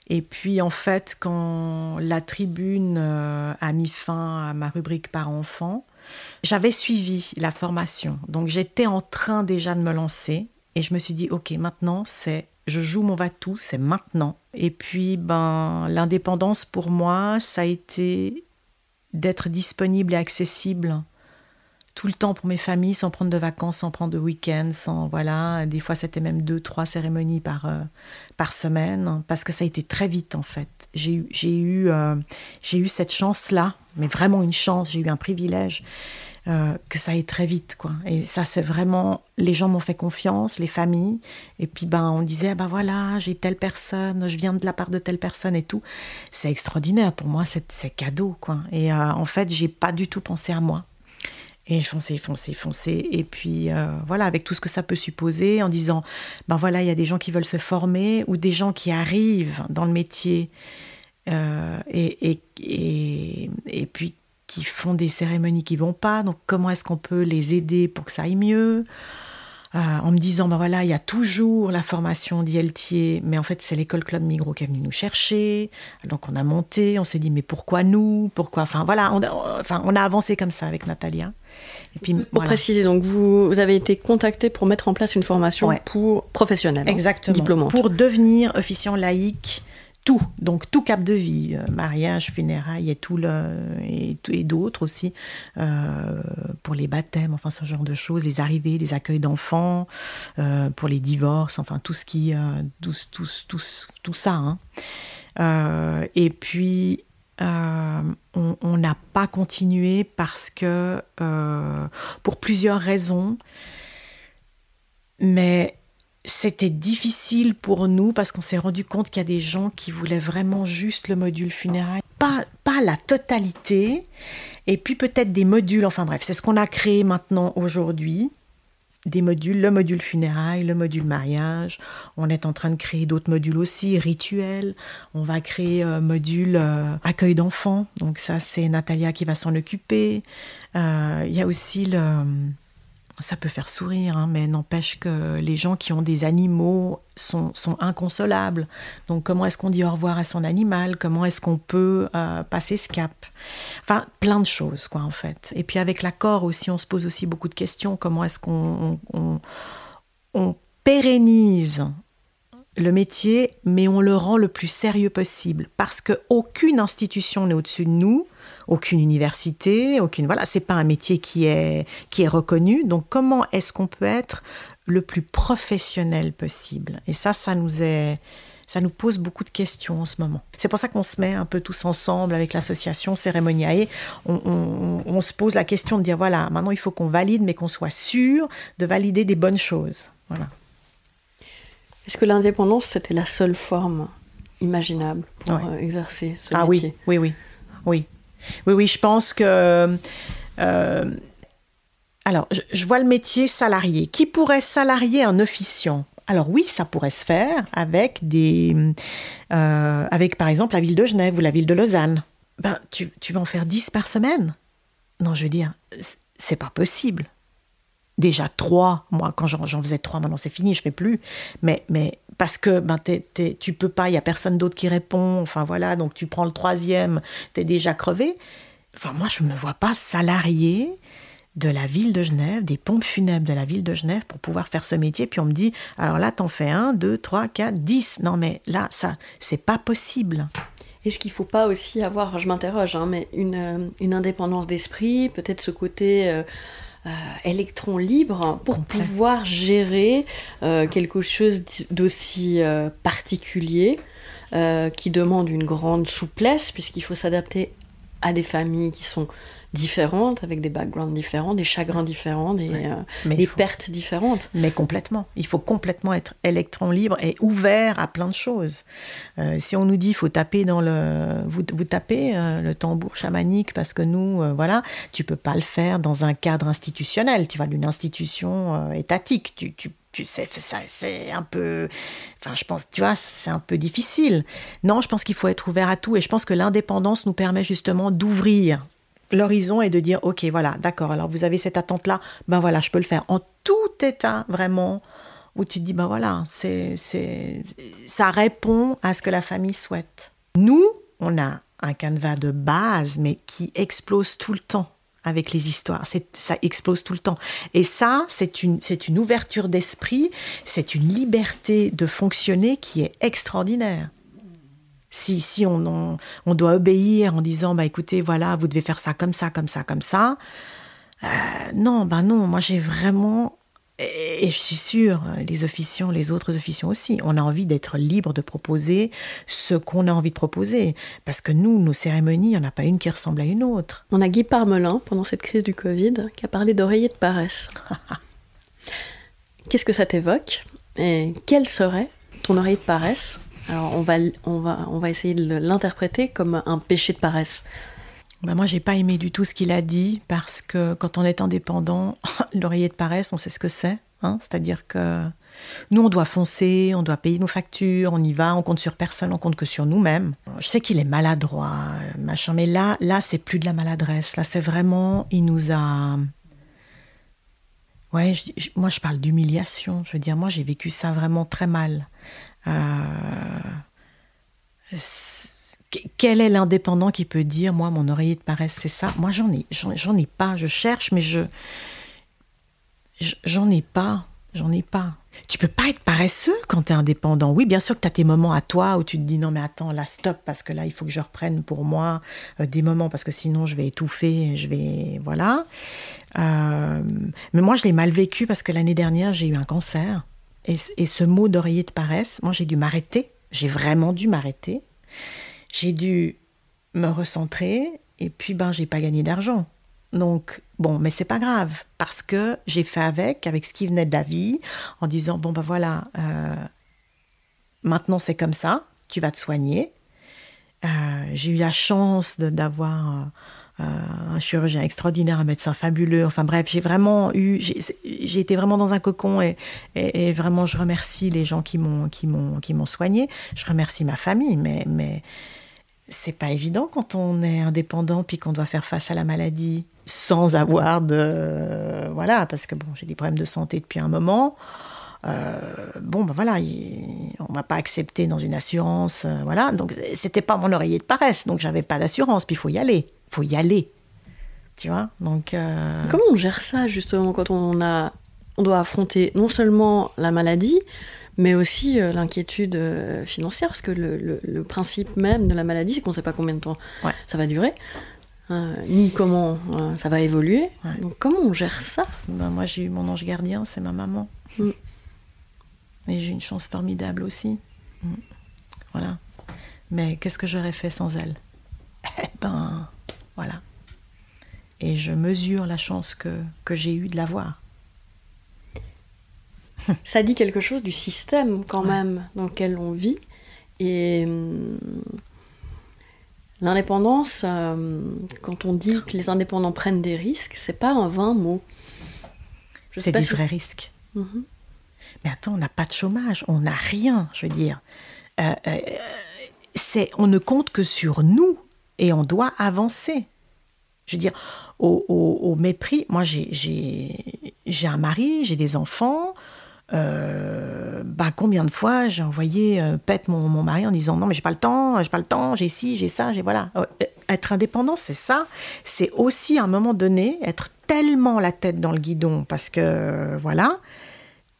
Et puis en fait, quand la tribune euh, a mis fin à ma rubrique par enfant, j'avais suivi la formation, donc j'étais en train déjà de me lancer et je me suis dit ok maintenant c'est je joue mon va-tout, c'est maintenant. Et puis ben l'indépendance pour moi ça a été d'être disponible et accessible tout le temps pour mes familles, sans prendre de vacances, sans prendre de week-ends, sans voilà. Des fois, c'était même deux, trois cérémonies par euh, par semaine, parce que ça a été très vite en fait. J'ai eu j'ai eu euh, j'ai eu cette chance là, mais vraiment une chance. J'ai eu un privilège euh, que ça aille très vite quoi. Et ça, c'est vraiment les gens m'ont fait confiance, les familles. Et puis ben on disait ah ben voilà, j'ai telle personne, je viens de la part de telle personne et tout. C'est extraordinaire pour moi, c'est cadeau quoi. Et en fait, j'ai pas du tout pensé à moi. Et foncer, foncer, foncer. Et puis euh, voilà, avec tout ce que ça peut supposer, en disant, ben voilà, il y a des gens qui veulent se former ou des gens qui arrivent dans le métier euh, et, et, et, et, puis qui font des cérémonies qui vont pas. Donc comment est-ce qu'on peut les aider pour que ça aille mieux? Euh, en me disant, ben voilà, il y a toujours la formation d'ILT, mais en fait, c'est l'école Club Migros qui est venue nous chercher. Donc, on a monté, on s'est dit, mais pourquoi nous? Pourquoi? Enfin, voilà, on a, enfin, on a avancé comme ça avec Natalia. Et puis, pour préciser, donc vous, vous, avez été contacté pour mettre en place une formation pour professionnels, hein, Exactement. Pour devenir officiant laïque tout, donc tout cap de vie, euh, mariage, funérailles et tout le et, et d'autres aussi euh, pour les baptêmes, enfin ce genre de choses, les arrivées, les accueils d'enfants, euh, pour les divorces, enfin tout ce qui, tout, tout, tout, tout, ça. Hein. et puis on n'a pas continué parce que pour plusieurs raisons, mais c'était difficile pour nous parce qu'on s'est rendu compte qu'il y a des gens qui voulaient vraiment juste le module funéraire, pas, pas la totalité, et puis peut-être des modules, enfin bref, c'est ce qu'on a créé maintenant aujourd'hui, des modules, le module funérailles, le module mariage, on est en train de créer d'autres modules aussi, rituels, on va créer un module euh, accueil d'enfants, donc ça c'est Natalia qui va s'en occuper, euh, il y a aussi le ça peut faire sourire, hein, mais n'empêche que les gens qui ont des animaux sont, inconsolables. Donc comment est-ce qu'on dit au revoir à son animal? Comment est-ce qu'on peut euh, passer ce cap? Enfin, plein de choses, quoi, en fait. Et puis avec l'accord aussi, on se pose aussi beaucoup de questions. Comment est-ce qu'on on pérennise le métier, mais on le rend le plus sérieux possible? Parce qu'aucune institution n'est au-dessus de nous, aucune université, aucune voilà, c'est pas un métier qui est qui est reconnu. Donc comment est-ce qu'on peut être le plus professionnel possible? Et ça, ça nous est ça nous pose beaucoup de questions en ce moment. C'est pour ça qu'on se met un peu tous ensemble avec l'association Cérémoniae. On, on, se pose la question de dire voilà, maintenant il faut qu'on valide, mais qu'on soit sûr de valider des bonnes choses. Voilà. Est-ce que l'indépendance, c'était la seule forme imaginable pour euh, exercer ce ah, métier? Ah oui, oui, oui. Oui, oui, oui je pense que... Euh, alors, je, vois le métier salarié. Qui pourrait salarier un officiant? Alors oui, ça pourrait se faire avec des, euh, avec par exemple la ville de Genève ou la ville de Lausanne. Ben, tu, tu vas en faire 10 par semaine? Non, je veux dire, c'est pas possible déjà trois. Moi, quand j'en faisais trois, maintenant c'est fini, je fais plus. Mais, mais parce que ben, tu peux pas, il y a personne d'autre qui répond. Enfin voilà, donc tu prends le troisième, tu es déjà crevé. Enfin, moi, je ne me vois pas salarié de la ville de Genève, des pompes funèbres de la ville de Genève pour pouvoir faire ce métier. Puis on me dit, alors là, t'en fais un, deux, trois, quatre, dix. Non, mais là, ça, c'est pas possible. Est-ce qu'il ne faut pas aussi avoir, je m'interroge, hein, mais une, euh, une indépendance d'esprit, peut-être ce côté euh, euh, électron libre pour pouvoir gérer euh, quelque chose d'aussi euh, particulier qui demande une grande souplesse puisqu'il faut s'adapter à des familles qui sont différentes, avec des backgrounds différents, des chagrins différents, des, euh, pertes différentes. Mais complètement. Il faut complètement être électron libre et ouvert à plein de choses. Euh, si on nous dit faut taper dans le, vous, vous tapez euh, le tambour chamanique parce que nous, voilà, tu peux pas le faire dans un cadre institutionnel. Tu vas d'une institution étatique. Tu, tu tu sais, c'est un peu, enfin, je pense, tu vois, c'est un peu difficile. Non, je pense qu'il faut être ouvert à tout et je pense que l'indépendance nous permet justement d'ouvrir l'horizon et de dire ok voilà d'accord alors vous avez cette attente là ben voilà je peux le faire. En tout état vraiment où tu te dis ben voilà c'est c'est ça répond à ce que la famille souhaite. Nous on a un canevas de base mais qui explose tout le temps avec les histoires. Ça explose tout le temps. Et ça c'est une c'est une ouverture d'esprit c'est une liberté de fonctionner qui est extraordinaire si, si on, on, doit obéir en disant, bah écoutez, voilà, vous devez faire ça comme ça, comme ça, comme ça. Euh, non, bah non, moi j'ai vraiment, et, je suis sûre, les officiants, les autres officiants aussi, on a envie d'être libre de proposer ce qu'on a envie de proposer. Parce que nous, nos cérémonies, il n'y en a pas une qui ressemble à une autre. On a Guy Parmelin, pendant cette crise du Covid, qui a parlé d'oreiller de paresse. Qu'est-ce que ça t'évoque? Et quel serait ton oreiller de paresse? Alors on va, on va, on va essayer de l'interpréter comme un péché de paresse. Bah moi, j'ai pas aimé du tout ce qu'il a dit parce que quand on est indépendant, l'oreiller de paresse, on sait ce que c'est. Hein C'est-à-dire que nous, on doit foncer, on doit payer nos factures, on y va, on compte sur personne, on compte que sur nous-mêmes. Je sais qu'il est maladroit, machin, mais là, là, c'est plus de la maladresse. Là, c'est vraiment, il nous a. Ouais, moi, je parle d'humiliation. Je veux dire, moi, j'ai vécu ça vraiment très mal. Euh, quel est l'indépendant qui peut dire, moi, mon oreiller de paresse, c'est ça? Moi, j'en ai, j'en ai pas. Je cherche, mais je, j'en ai pas. J'en ai pas. Tu peux pas être paresseux quand tu es indépendant. Oui, bien sûr que tu as tes moments à toi où tu te dis non mais attends, là stop parce que là il faut que je reprenne pour moi euh, des moments parce que sinon je vais étouffer, je vais voilà. Euh, mais moi je l'ai mal vécu parce que l'année dernière j'ai eu un cancer. Et, ce mot d'oreiller de paresse, moi j'ai dû m'arrêter, j'ai vraiment dû m'arrêter. J'ai dû me recentrer et puis ben j'ai pas gagné d'argent. Donc bon, mais c'est pas grave parce que j'ai fait avec, avec ce qui venait de la vie, en disant bon ben voilà, euh, maintenant c'est comme ça, tu vas te soigner. Euh, j'ai eu la chance d'avoir euh, un chirurgien extraordinaire, un médecin fabuleux. Enfin bref, j'ai vraiment eu, j'ai été vraiment dans un cocon et, et, vraiment je remercie les gens qui m'ont qui m'ont qui m'ont soigné. Je remercie ma famille, mais mais c'est pas évident quand on est indépendant puis qu'on doit faire face à la maladie. sans avoir de voilà parce que bon j'ai des problèmes de santé depuis un moment euh, bon ben voilà on m'a pas accepté dans une assurance euh, voilà. Donc c'était pas mon oreiller de paresse. Donc j'avais pas d'assurance. Puis il faut y aller. Il faut y aller. Tu vois? Donc euh, comment on gère ça justement quand on a on doit affronter non seulement la maladie mais aussi l'inquiétude financière? Parce que le, le, principe même de la maladie c'est qu'on ne sait pas combien de temps ça va durer euh, ni comment euh, ça va évoluer. Donc comment on gère ça? Ben, Moi j'ai eu mon ange gardien, c'est ma maman. Mm. Et j'ai une chance formidable aussi. Mm. Voilà. Mais qu'est-ce que j'aurais fait sans elle? Eh ben, voilà. Et je mesure la chance que, que j'ai eue de l'avoir. Ça dit quelque chose du système quand même dans lequel on vit. Et hum, L'indépendance, euh, quand on dit que les indépendants prennent des risques, c'est pas un vain mot. C'est des vrais risques. Mhm. Mais attends, on n'a pas de chômage, on n'a rien, je veux dire. Euh, euh, c'est, on ne compte que sur nous et on doit avancer. Je veux dire, au, au mépris, moi j'ai, j'ai un mari, j'ai des enfants, euh, bah, combien de fois j'ai envoyé pète mon, mon, mari en disant non mais j'ai pas le temps, j'ai pas le temps, j'ai ci, j'ai ça, j'ai voilà. Être indépendant, c'est ça. C'est aussi à un moment donné être tellement la tête dans le guidon parce que voilà,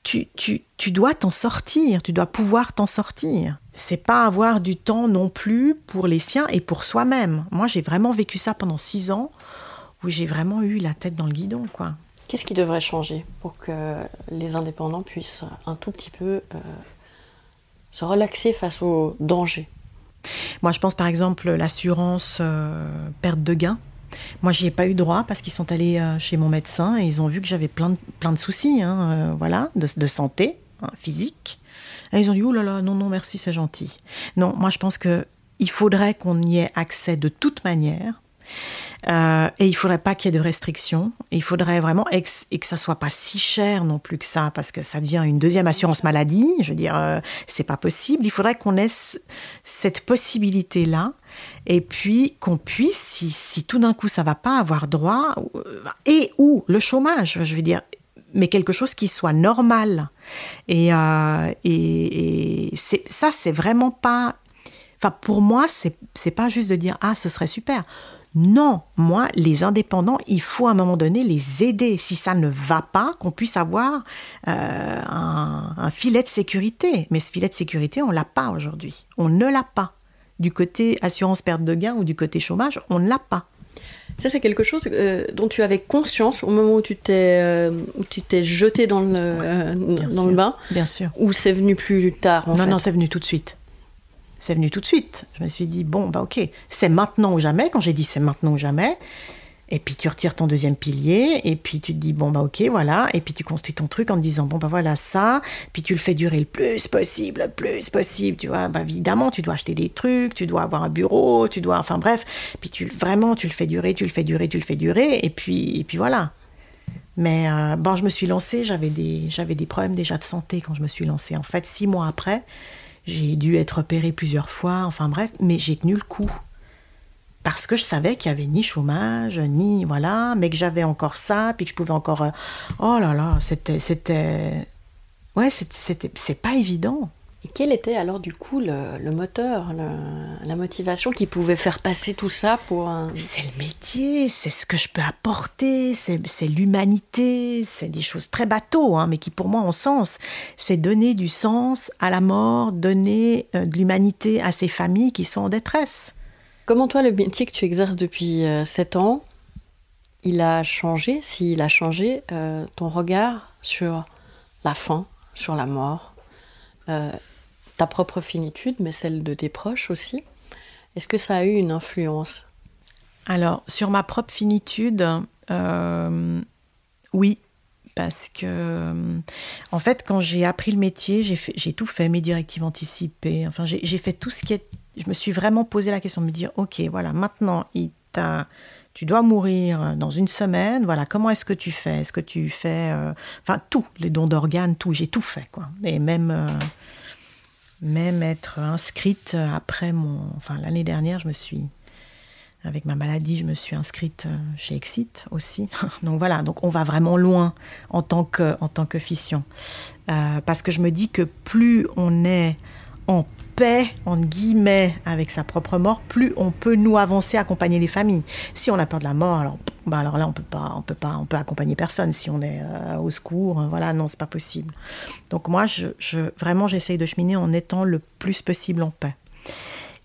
tu, tu, tu dois t'en sortir, tu dois pouvoir t'en sortir. C'est pas avoir du temps non plus pour les siens et pour soi-même. Moi, j'ai vraiment vécu ça pendant six ans où j'ai vraiment eu la tête dans le guidon, quoi. Qu'est-ce qui devrait changer pour que les indépendants puissent un tout petit peu euh, se relaxer face aux dangers? Moi, je pense par exemple l'assurance euh, perte de gain. Moi, j'y ai pas eu droit parce qu'ils sont allés euh, chez mon médecin et ils ont vu que j'avais plein de, plein de soucis, hein, voilà, de, santé hein, physique. Et ils ont dit oh là là, non non merci, c'est gentil. Non, moi je pense que il faudrait qu'on y ait accès de toute manière euh, et il faudrait pas qu'il y ait de restrictions. Il faudrait vraiment et que ça soit pas si cher non plus que ça, parce que ça devient une deuxième assurance maladie. Je veux dire, euh, c'est pas possible. Il faudrait qu'on ait cette possibilité là, et puis qu'on puisse, si, si tout d'un coup ça va pas, avoir droit euh, et ou le chômage. Je veux dire, mais quelque chose qui soit normal. Et, euh, et, et ça, c'est vraiment pas. Enfin, pour moi, c'est pas juste de dire ah, ce serait super. Non, moi, les indépendants, il faut à un moment donné les aider. Si ça ne va pas, qu'on puisse avoir euh, un, filet de sécurité. Mais ce filet de sécurité, on l'a pas aujourd'hui. On ne l'a pas. Du côté assurance perte de gain ou du côté chômage, on ne l'a pas. Ça, c'est quelque chose euh, dont tu avais conscience au moment où tu t'es euh, tu t'es jeté dans le dans le bain. Bien sûr. Ou c'est venu plus tard. non, non, c'est venu tout de suite c'est venu tout de suite. Je me suis dit, bon, bah ok, c'est maintenant ou jamais. Quand j'ai dit c'est maintenant ou jamais, et puis tu retires ton deuxième pilier, et puis tu te dis, bon, bah ok, voilà, et puis tu construis ton truc en te disant, bon, bah voilà, ça, puis tu le fais durer le plus possible, le plus possible, tu vois. Bah évidemment, tu dois acheter des trucs, tu dois avoir un bureau, tu dois, enfin bref, puis tu vraiment, tu le fais durer, tu le fais durer, tu le fais durer, et puis, et puis voilà. Mais euh, bon, je me suis lancée, j'avais des, j'avais des problèmes déjà de santé quand je me suis lancée. En fait, six mois après, j'ai dû être opérée plusieurs fois, enfin bref, mais j'ai tenu le coup. Parce que je savais qu'il n'y avait ni chômage, ni voilà, mais que j'avais encore ça, puis que je pouvais encore. Euh, oh là là, c'était. c'était ouais, c'était, c'est pas évident. Et quel était alors du coup le, moteur, la motivation qui pouvait faire passer tout ça pour un... C'est le métier, c'est ce que je peux apporter, c'est l'humanité, c'est des choses très bateaux, hein, mais qui pour moi ont sens. C'est donner du sens à la mort, donner euh, de l'humanité à ces familles qui sont en détresse. Comment toi, le métier que tu exerces depuis euh, sept ans, il a changé, s'il a changé, euh, ton regard sur la fin, sur la mort ta propre finitude, mais celle de tes proches aussi. Est-ce que ça a eu une influence? Alors, sur ma propre finitude, euh, oui. Parce que, en fait, quand j'ai appris le métier, j'ai tout fait, mes directives anticipées. Enfin, j'ai fait tout ce qui est. Je me suis vraiment posé la question de me dire ok, voilà, maintenant, tu dois mourir dans une semaine. Voilà, comment est-ce que tu fais? Est-ce que tu fais. Euh, enfin, tout, les dons d'organes, tout, j'ai tout fait, quoi. Et même. Euh, même être inscrite après mon. Enfin, l'année dernière, je me suis avec ma maladie, je me suis inscrite euh, chez Exit aussi. donc voilà, donc on va vraiment loin en tant que, en tant que fission. Euh, parce que je me dis que plus on est en paix, en guillemets, avec sa propre mort, plus on peut nous avancer, accompagner les familles. Si on a peur de la mort, alors, bah alors là, on peut pas, on peut pas, on peut accompagner personne. Si on est euh, au secours, voilà, non, c'est pas possible. Donc moi, je, vraiment, j'essaye de cheminer en étant le plus possible en paix.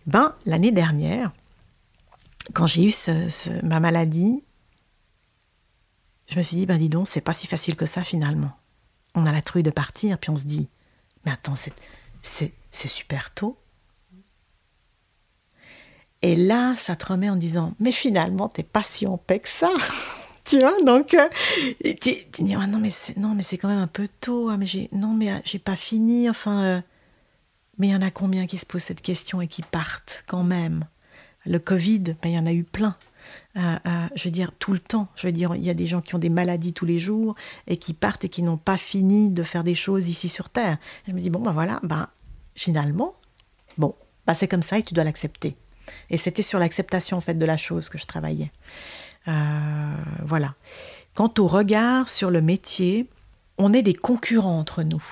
Ben, l'année dernière, quand j'ai eu ma maladie, je me suis dit, ben dis donc, c'est pas si facile que ça finalement. On a la trouille de partir, puis on se dit, mais attends, c'est super tôt. Et là, ça te remet en disant, mais finalement, t'es pas si en paix que ça. tu vois, donc, euh, tu, dis, ah non, mais c'est, non, mais c'est quand même un peu tôt. Hein, mais non, mais euh, j'ai pas fini. Enfin, euh, mais il y en a combien qui se posent cette question et qui partent quand même? Le Covid, ben, il y en a eu plein. Je veux dire, tout le temps. Je veux dire, il y a des gens qui ont des maladies tous les jours et qui partent et qui n'ont pas fini de faire des choses ici sur Terre. je me dis, bon, ben voilà, ben, finalement, bon, ben, c'est comme ça et tu dois l'accepter. Et c'était sur l'acceptation, en fait, de la chose que je travaillais. Euh, voilà. Quant au regard sur le métier, on est des concurrents entre nous.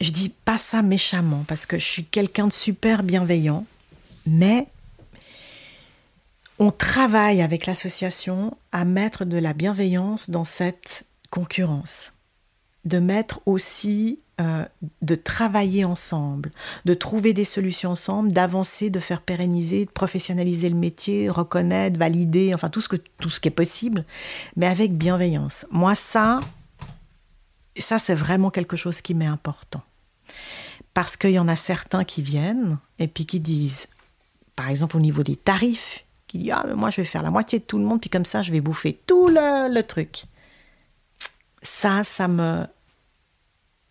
Je dis pas ça méchamment parce que je suis quelqu'un de super bienveillant, mais on travaille avec l'association à mettre de la bienveillance dans cette concurrence, de mettre aussi, euh, de travailler ensemble, de trouver des solutions ensemble, d'avancer, de faire pérenniser, de professionnaliser le métier, reconnaître, valider, enfin tout ce, que, tout ce qui est possible, mais avec bienveillance. Moi, ça, ça c'est vraiment quelque chose qui m'est important. Parce qu'il y en a certains qui viennent et puis qui disent, par exemple au niveau des tarifs, qui dit Ah, moi je vais faire la moitié de tout le monde, puis comme ça je vais bouffer tout le, truc. Ça, ça me.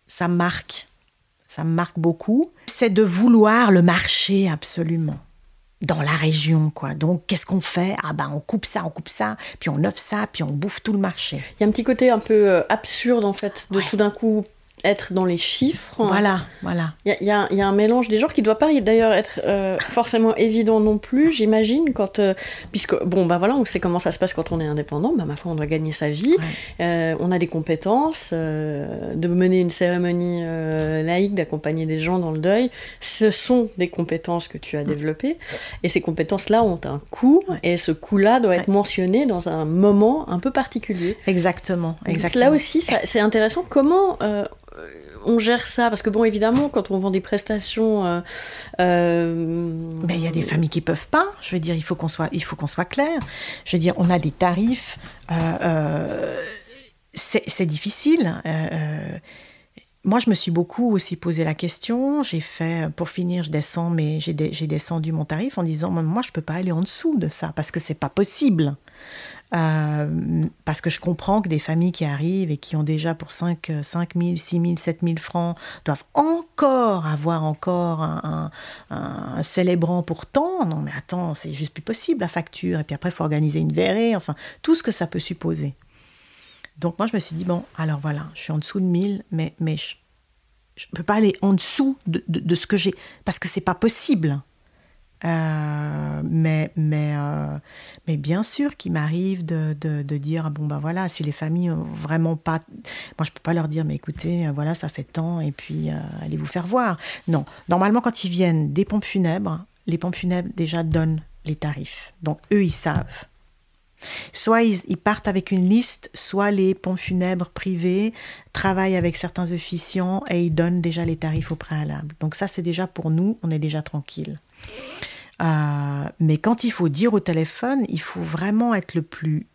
Ça me marque. Ça me marque beaucoup. C'est de vouloir le marché absolument dans la région, quoi. Donc, qu'est-ce qu'on fait? Ah ben, on coupe ça, on coupe ça, puis on offre ça, puis on bouffe tout le marché. Il y a un petit côté un peu euh, absurde, en fait, de tout d'un coup être dans les chiffres. Voilà, voilà. Il y, y, a un mélange des genres qui ne doit pas d'ailleurs être euh, forcément évident non plus, j'imagine, quand... Euh, puisque, bon, bah voilà, on sait comment ça se passe quand on est indépendant, bah ma foi, on doit gagner sa vie, euh, on a des compétences, de mener une cérémonie laïque, d'accompagner des gens dans le deuil, ce sont des compétences que tu as développées, et ces compétences-là ont un coût, et ce coût-là doit être mentionné dans un moment un peu particulier. Exactement, exactement. là aussi, c'est intéressant, comment on gère ça Parce que bon, évidemment, quand on vend des prestations, euh, euh, ben, il y a des familles qui peuvent pas. Je veux dire, il faut qu'on soit, clair. Je veux dire, on a des tarifs. Euh, c'est difficile. moi, je me suis beaucoup aussi posé la question. J'ai fait, pour finir, je descends, mais j'ai descendu mon tarif en disant, moi, je peux pas aller en dessous de ça parce que c'est pas possible. Euh, parce que je comprends que des familles qui arrivent et qui ont déjà pour 5, 5 000, 6 000, 7 000 francs doivent encore avoir encore un, célébrant pour tant. Non, mais attends, c'est juste plus possible la facture. Et puis après, il faut organiser une verrée. Enfin, tout ce que ça peut supposer. Donc moi, je me suis dit, bon, alors voilà, je suis en dessous de 1000, mais, mais je ne peux pas aller en dessous de, de ce que j'ai, parce que c'est pas possible. Euh, mais, mais, euh, mais bien sûr qu'il m'arrive de, de, dire bon ben voilà si les familles ont vraiment pas moi je peux pas leur dire mais écoutez euh, voilà ça fait tant et puis allez vous faire voir non normalement quand ils viennent des pompes funèbres les pompes funèbres déjà donnent les tarifs donc eux ils savent Soit ils, ils, partent avec une liste, soit les pompes funèbres privées travaillent avec certains officiants et ils donnent déjà les tarifs au préalable. Donc ça, c'est déjà pour nous, on est déjà tranquille. Euh, mais quand il faut dire au téléphone, il faut vraiment être le plus,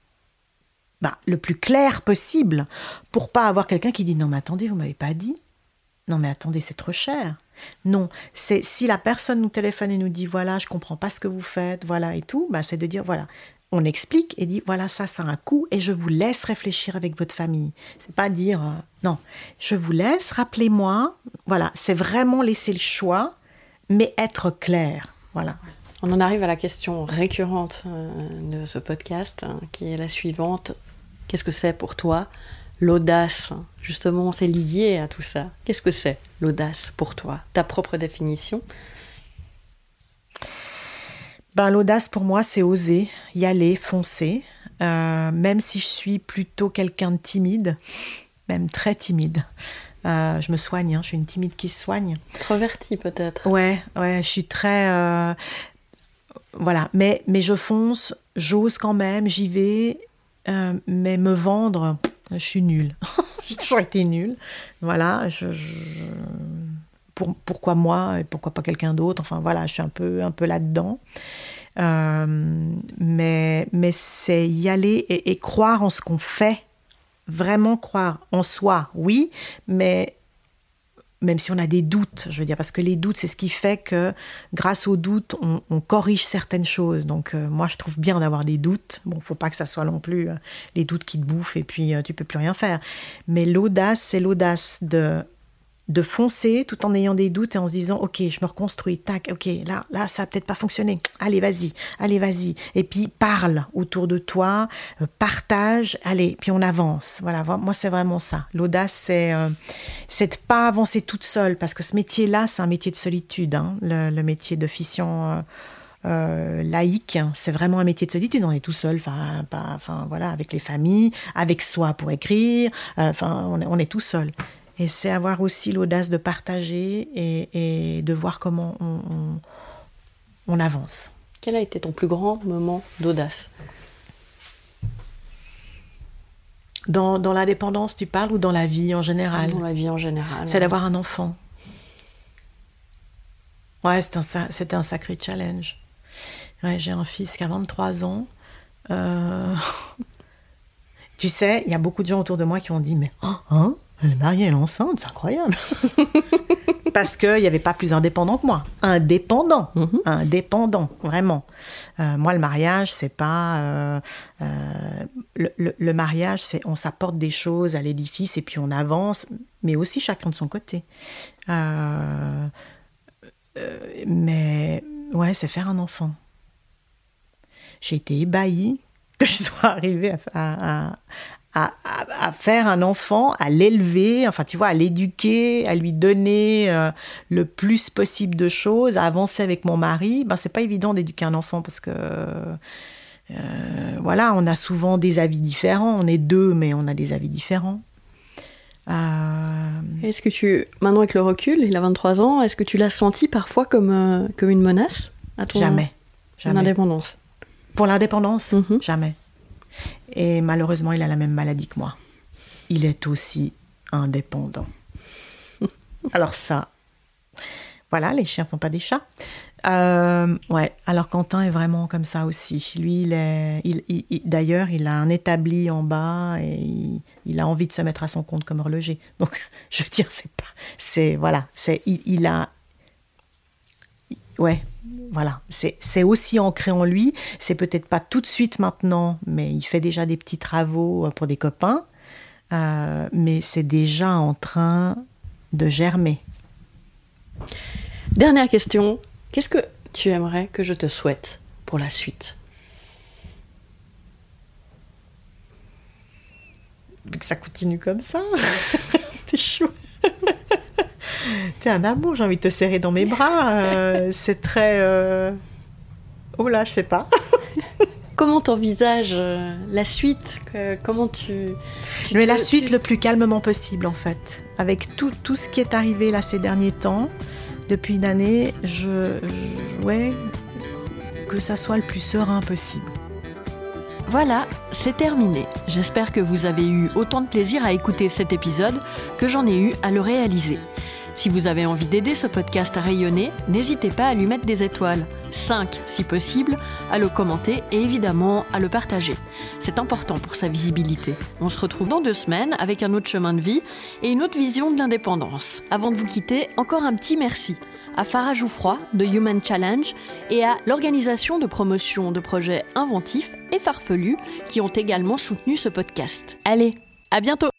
bah, le plus clair possible pour pas avoir quelqu'un qui dit non mais attendez, vous m'avez pas dit. Non mais attendez, c'est trop cher. Non, c'est si la personne nous téléphone et nous dit voilà, je comprends pas ce que vous faites, voilà et tout, bah, c'est de dire voilà, on explique et dit voilà ça ça a un coût et je vous laisse réfléchir avec votre famille. C'est pas dire euh, non, je vous laisse, rappelez-moi, voilà, c'est vraiment laisser le choix, mais être clair, voilà. On en arrive à la question récurrente euh, de ce podcast, hein, qui est la suivante. Qu'est-ce que c'est pour toi l'audace? Justement, c'est lié à tout ça. Qu'est-ce que c'est l'audace pour toi? Ta propre définition? Ben, L'audace pour moi, c'est oser, y aller, foncer. Euh, même si je suis plutôt quelqu'un de timide, même très timide. Euh, je me soigne, hein, je suis une timide qui se soigne. Introvertie peut-être. Ouais, ouais, je suis très. Euh, voilà, mais, mais je fonce, j'ose quand même, j'y vais, mais me vendre, je suis nulle. J'ai toujours été nulle. Voilà, je, Pour, pourquoi moi et pourquoi pas quelqu'un d'autre? Enfin voilà, je suis un peu, un peu là-dedans. Euh, mais mais c'est y aller et, croire en ce qu'on fait. Vraiment croire en soi, oui, mais même si on a des doutes, je veux dire, parce que les doutes, c'est ce qui fait que grâce aux doutes, on, corrige certaines choses. Donc euh, moi, je trouve bien d'avoir des doutes. Bon, faut pas que ça soit non plus euh, les doutes qui te bouffent et puis tu tu peux plus rien faire. Mais l'audace, c'est l'audace de de foncer tout en ayant des doutes et en se disant ok je me reconstruis tac ok là là ça a peut-être pas fonctionné allez vas-y allez vas-y et puis parle autour de toi euh, partage allez puis on avance voilà moi c'est vraiment ça l'audace c'est euh, c'est de pas avancer toute seule parce que ce métier là c'est un métier de solitude hein, le, métier d'officiant euh, laïque, c'est vraiment un métier de solitude. On est tout seul, enfin, enfin voilà, avec les familles, avec soi pour écrire. Enfin, on, on est tout seul. Et c'est avoir aussi l'audace de partager et, de voir comment on, avance. Quel a été ton plus grand moment d'audace? Dans, l'indépendance, tu parles, ou dans la vie en général? Dans la vie en général. C'est d'avoir un enfant. Ouais, c'était un, sacré challenge. Ouais, J'ai un fils qui a 23 ans. Euh, tu sais, il y a beaucoup de gens autour de moi qui ont dit Mais, oh, hein? Elle est mariée, elle est enceinte, c'est incroyable. Parce qu'il n'y avait pas plus indépendant que moi. Indépendant, mhm. indépendant, vraiment. Euh, moi, le mariage, c'est pas. Euh, euh, le, mariage, c'est on s'apporte des choses à l'édifice et puis on avance, mais aussi chacun de son côté. mais ouais, c'est faire un enfant. J'ai été ébahie que je sois arrivée à, à, faire un enfant, à l'élever, enfin tu vois, à l'éduquer, à lui donner euh, le plus possible de choses, à avancer avec mon mari, ben c'est pas évident d'éduquer un enfant parce que euh, voilà, on a souvent des avis différents. On est deux, mais on a des avis différents. Euh, est-ce que tu, maintenant avec le recul, il a 23 ans, est-ce que tu l'as senti parfois comme, comme une menace à ton jamais, jamais. indépendance? Pour l'indépendance, mhm. jamais. Et malheureusement, il a la même maladie que moi. Il est aussi indépendant. Alors ça, voilà, les chiens font pas des chats. Euh, ouais, alors Quentin est vraiment comme ça aussi. Lui, il est, il, d'ailleurs, il a un établi en bas et il, a envie de se mettre à son compte comme horloger. Donc, je veux dire, c'est pas, c'est voilà, c'est, il a, ouais, voilà, c'est aussi ancré en lui. C'est peut-être pas tout de suite maintenant, mais il fait déjà des petits travaux euh, pour des copains. Euh, mais c'est déjà en train de germer. Dernière question. Qu'est-ce que tu aimerais que je te souhaite pour la suite? Que ça continue comme ça. T'es chaud. T'es un amour, j'ai envie de te serrer dans mes bras. Euh, c'est très. Euh, oh là, je sais pas. comment t'envisages euh, la suite Comment tu. Mais la suite le plus calmement possible, en fait. Avec tout, tout ce qui est arrivé là ces derniers temps, depuis une année, je. je ouais, que ça soit le plus serein possible. Voilà, c'est terminé. J'espère que vous avez eu autant de plaisir à écouter cet épisode que j'en ai eu à le réaliser. Si vous avez envie d'aider ce podcast à rayonner, n'hésitez pas à lui mettre des étoiles, 5 si possible, à le commenter et évidemment à le partager. C'est important pour sa visibilité. On se retrouve dans deux semaines avec un autre chemin de vie et une autre vision de l'indépendance. Avant de vous quitter, encore un petit merci à Farah Jouffroy de Human Challenge et à l'organisation de promotion de projets inventifs et farfelus qui ont également soutenu ce podcast. Allez, à bientôt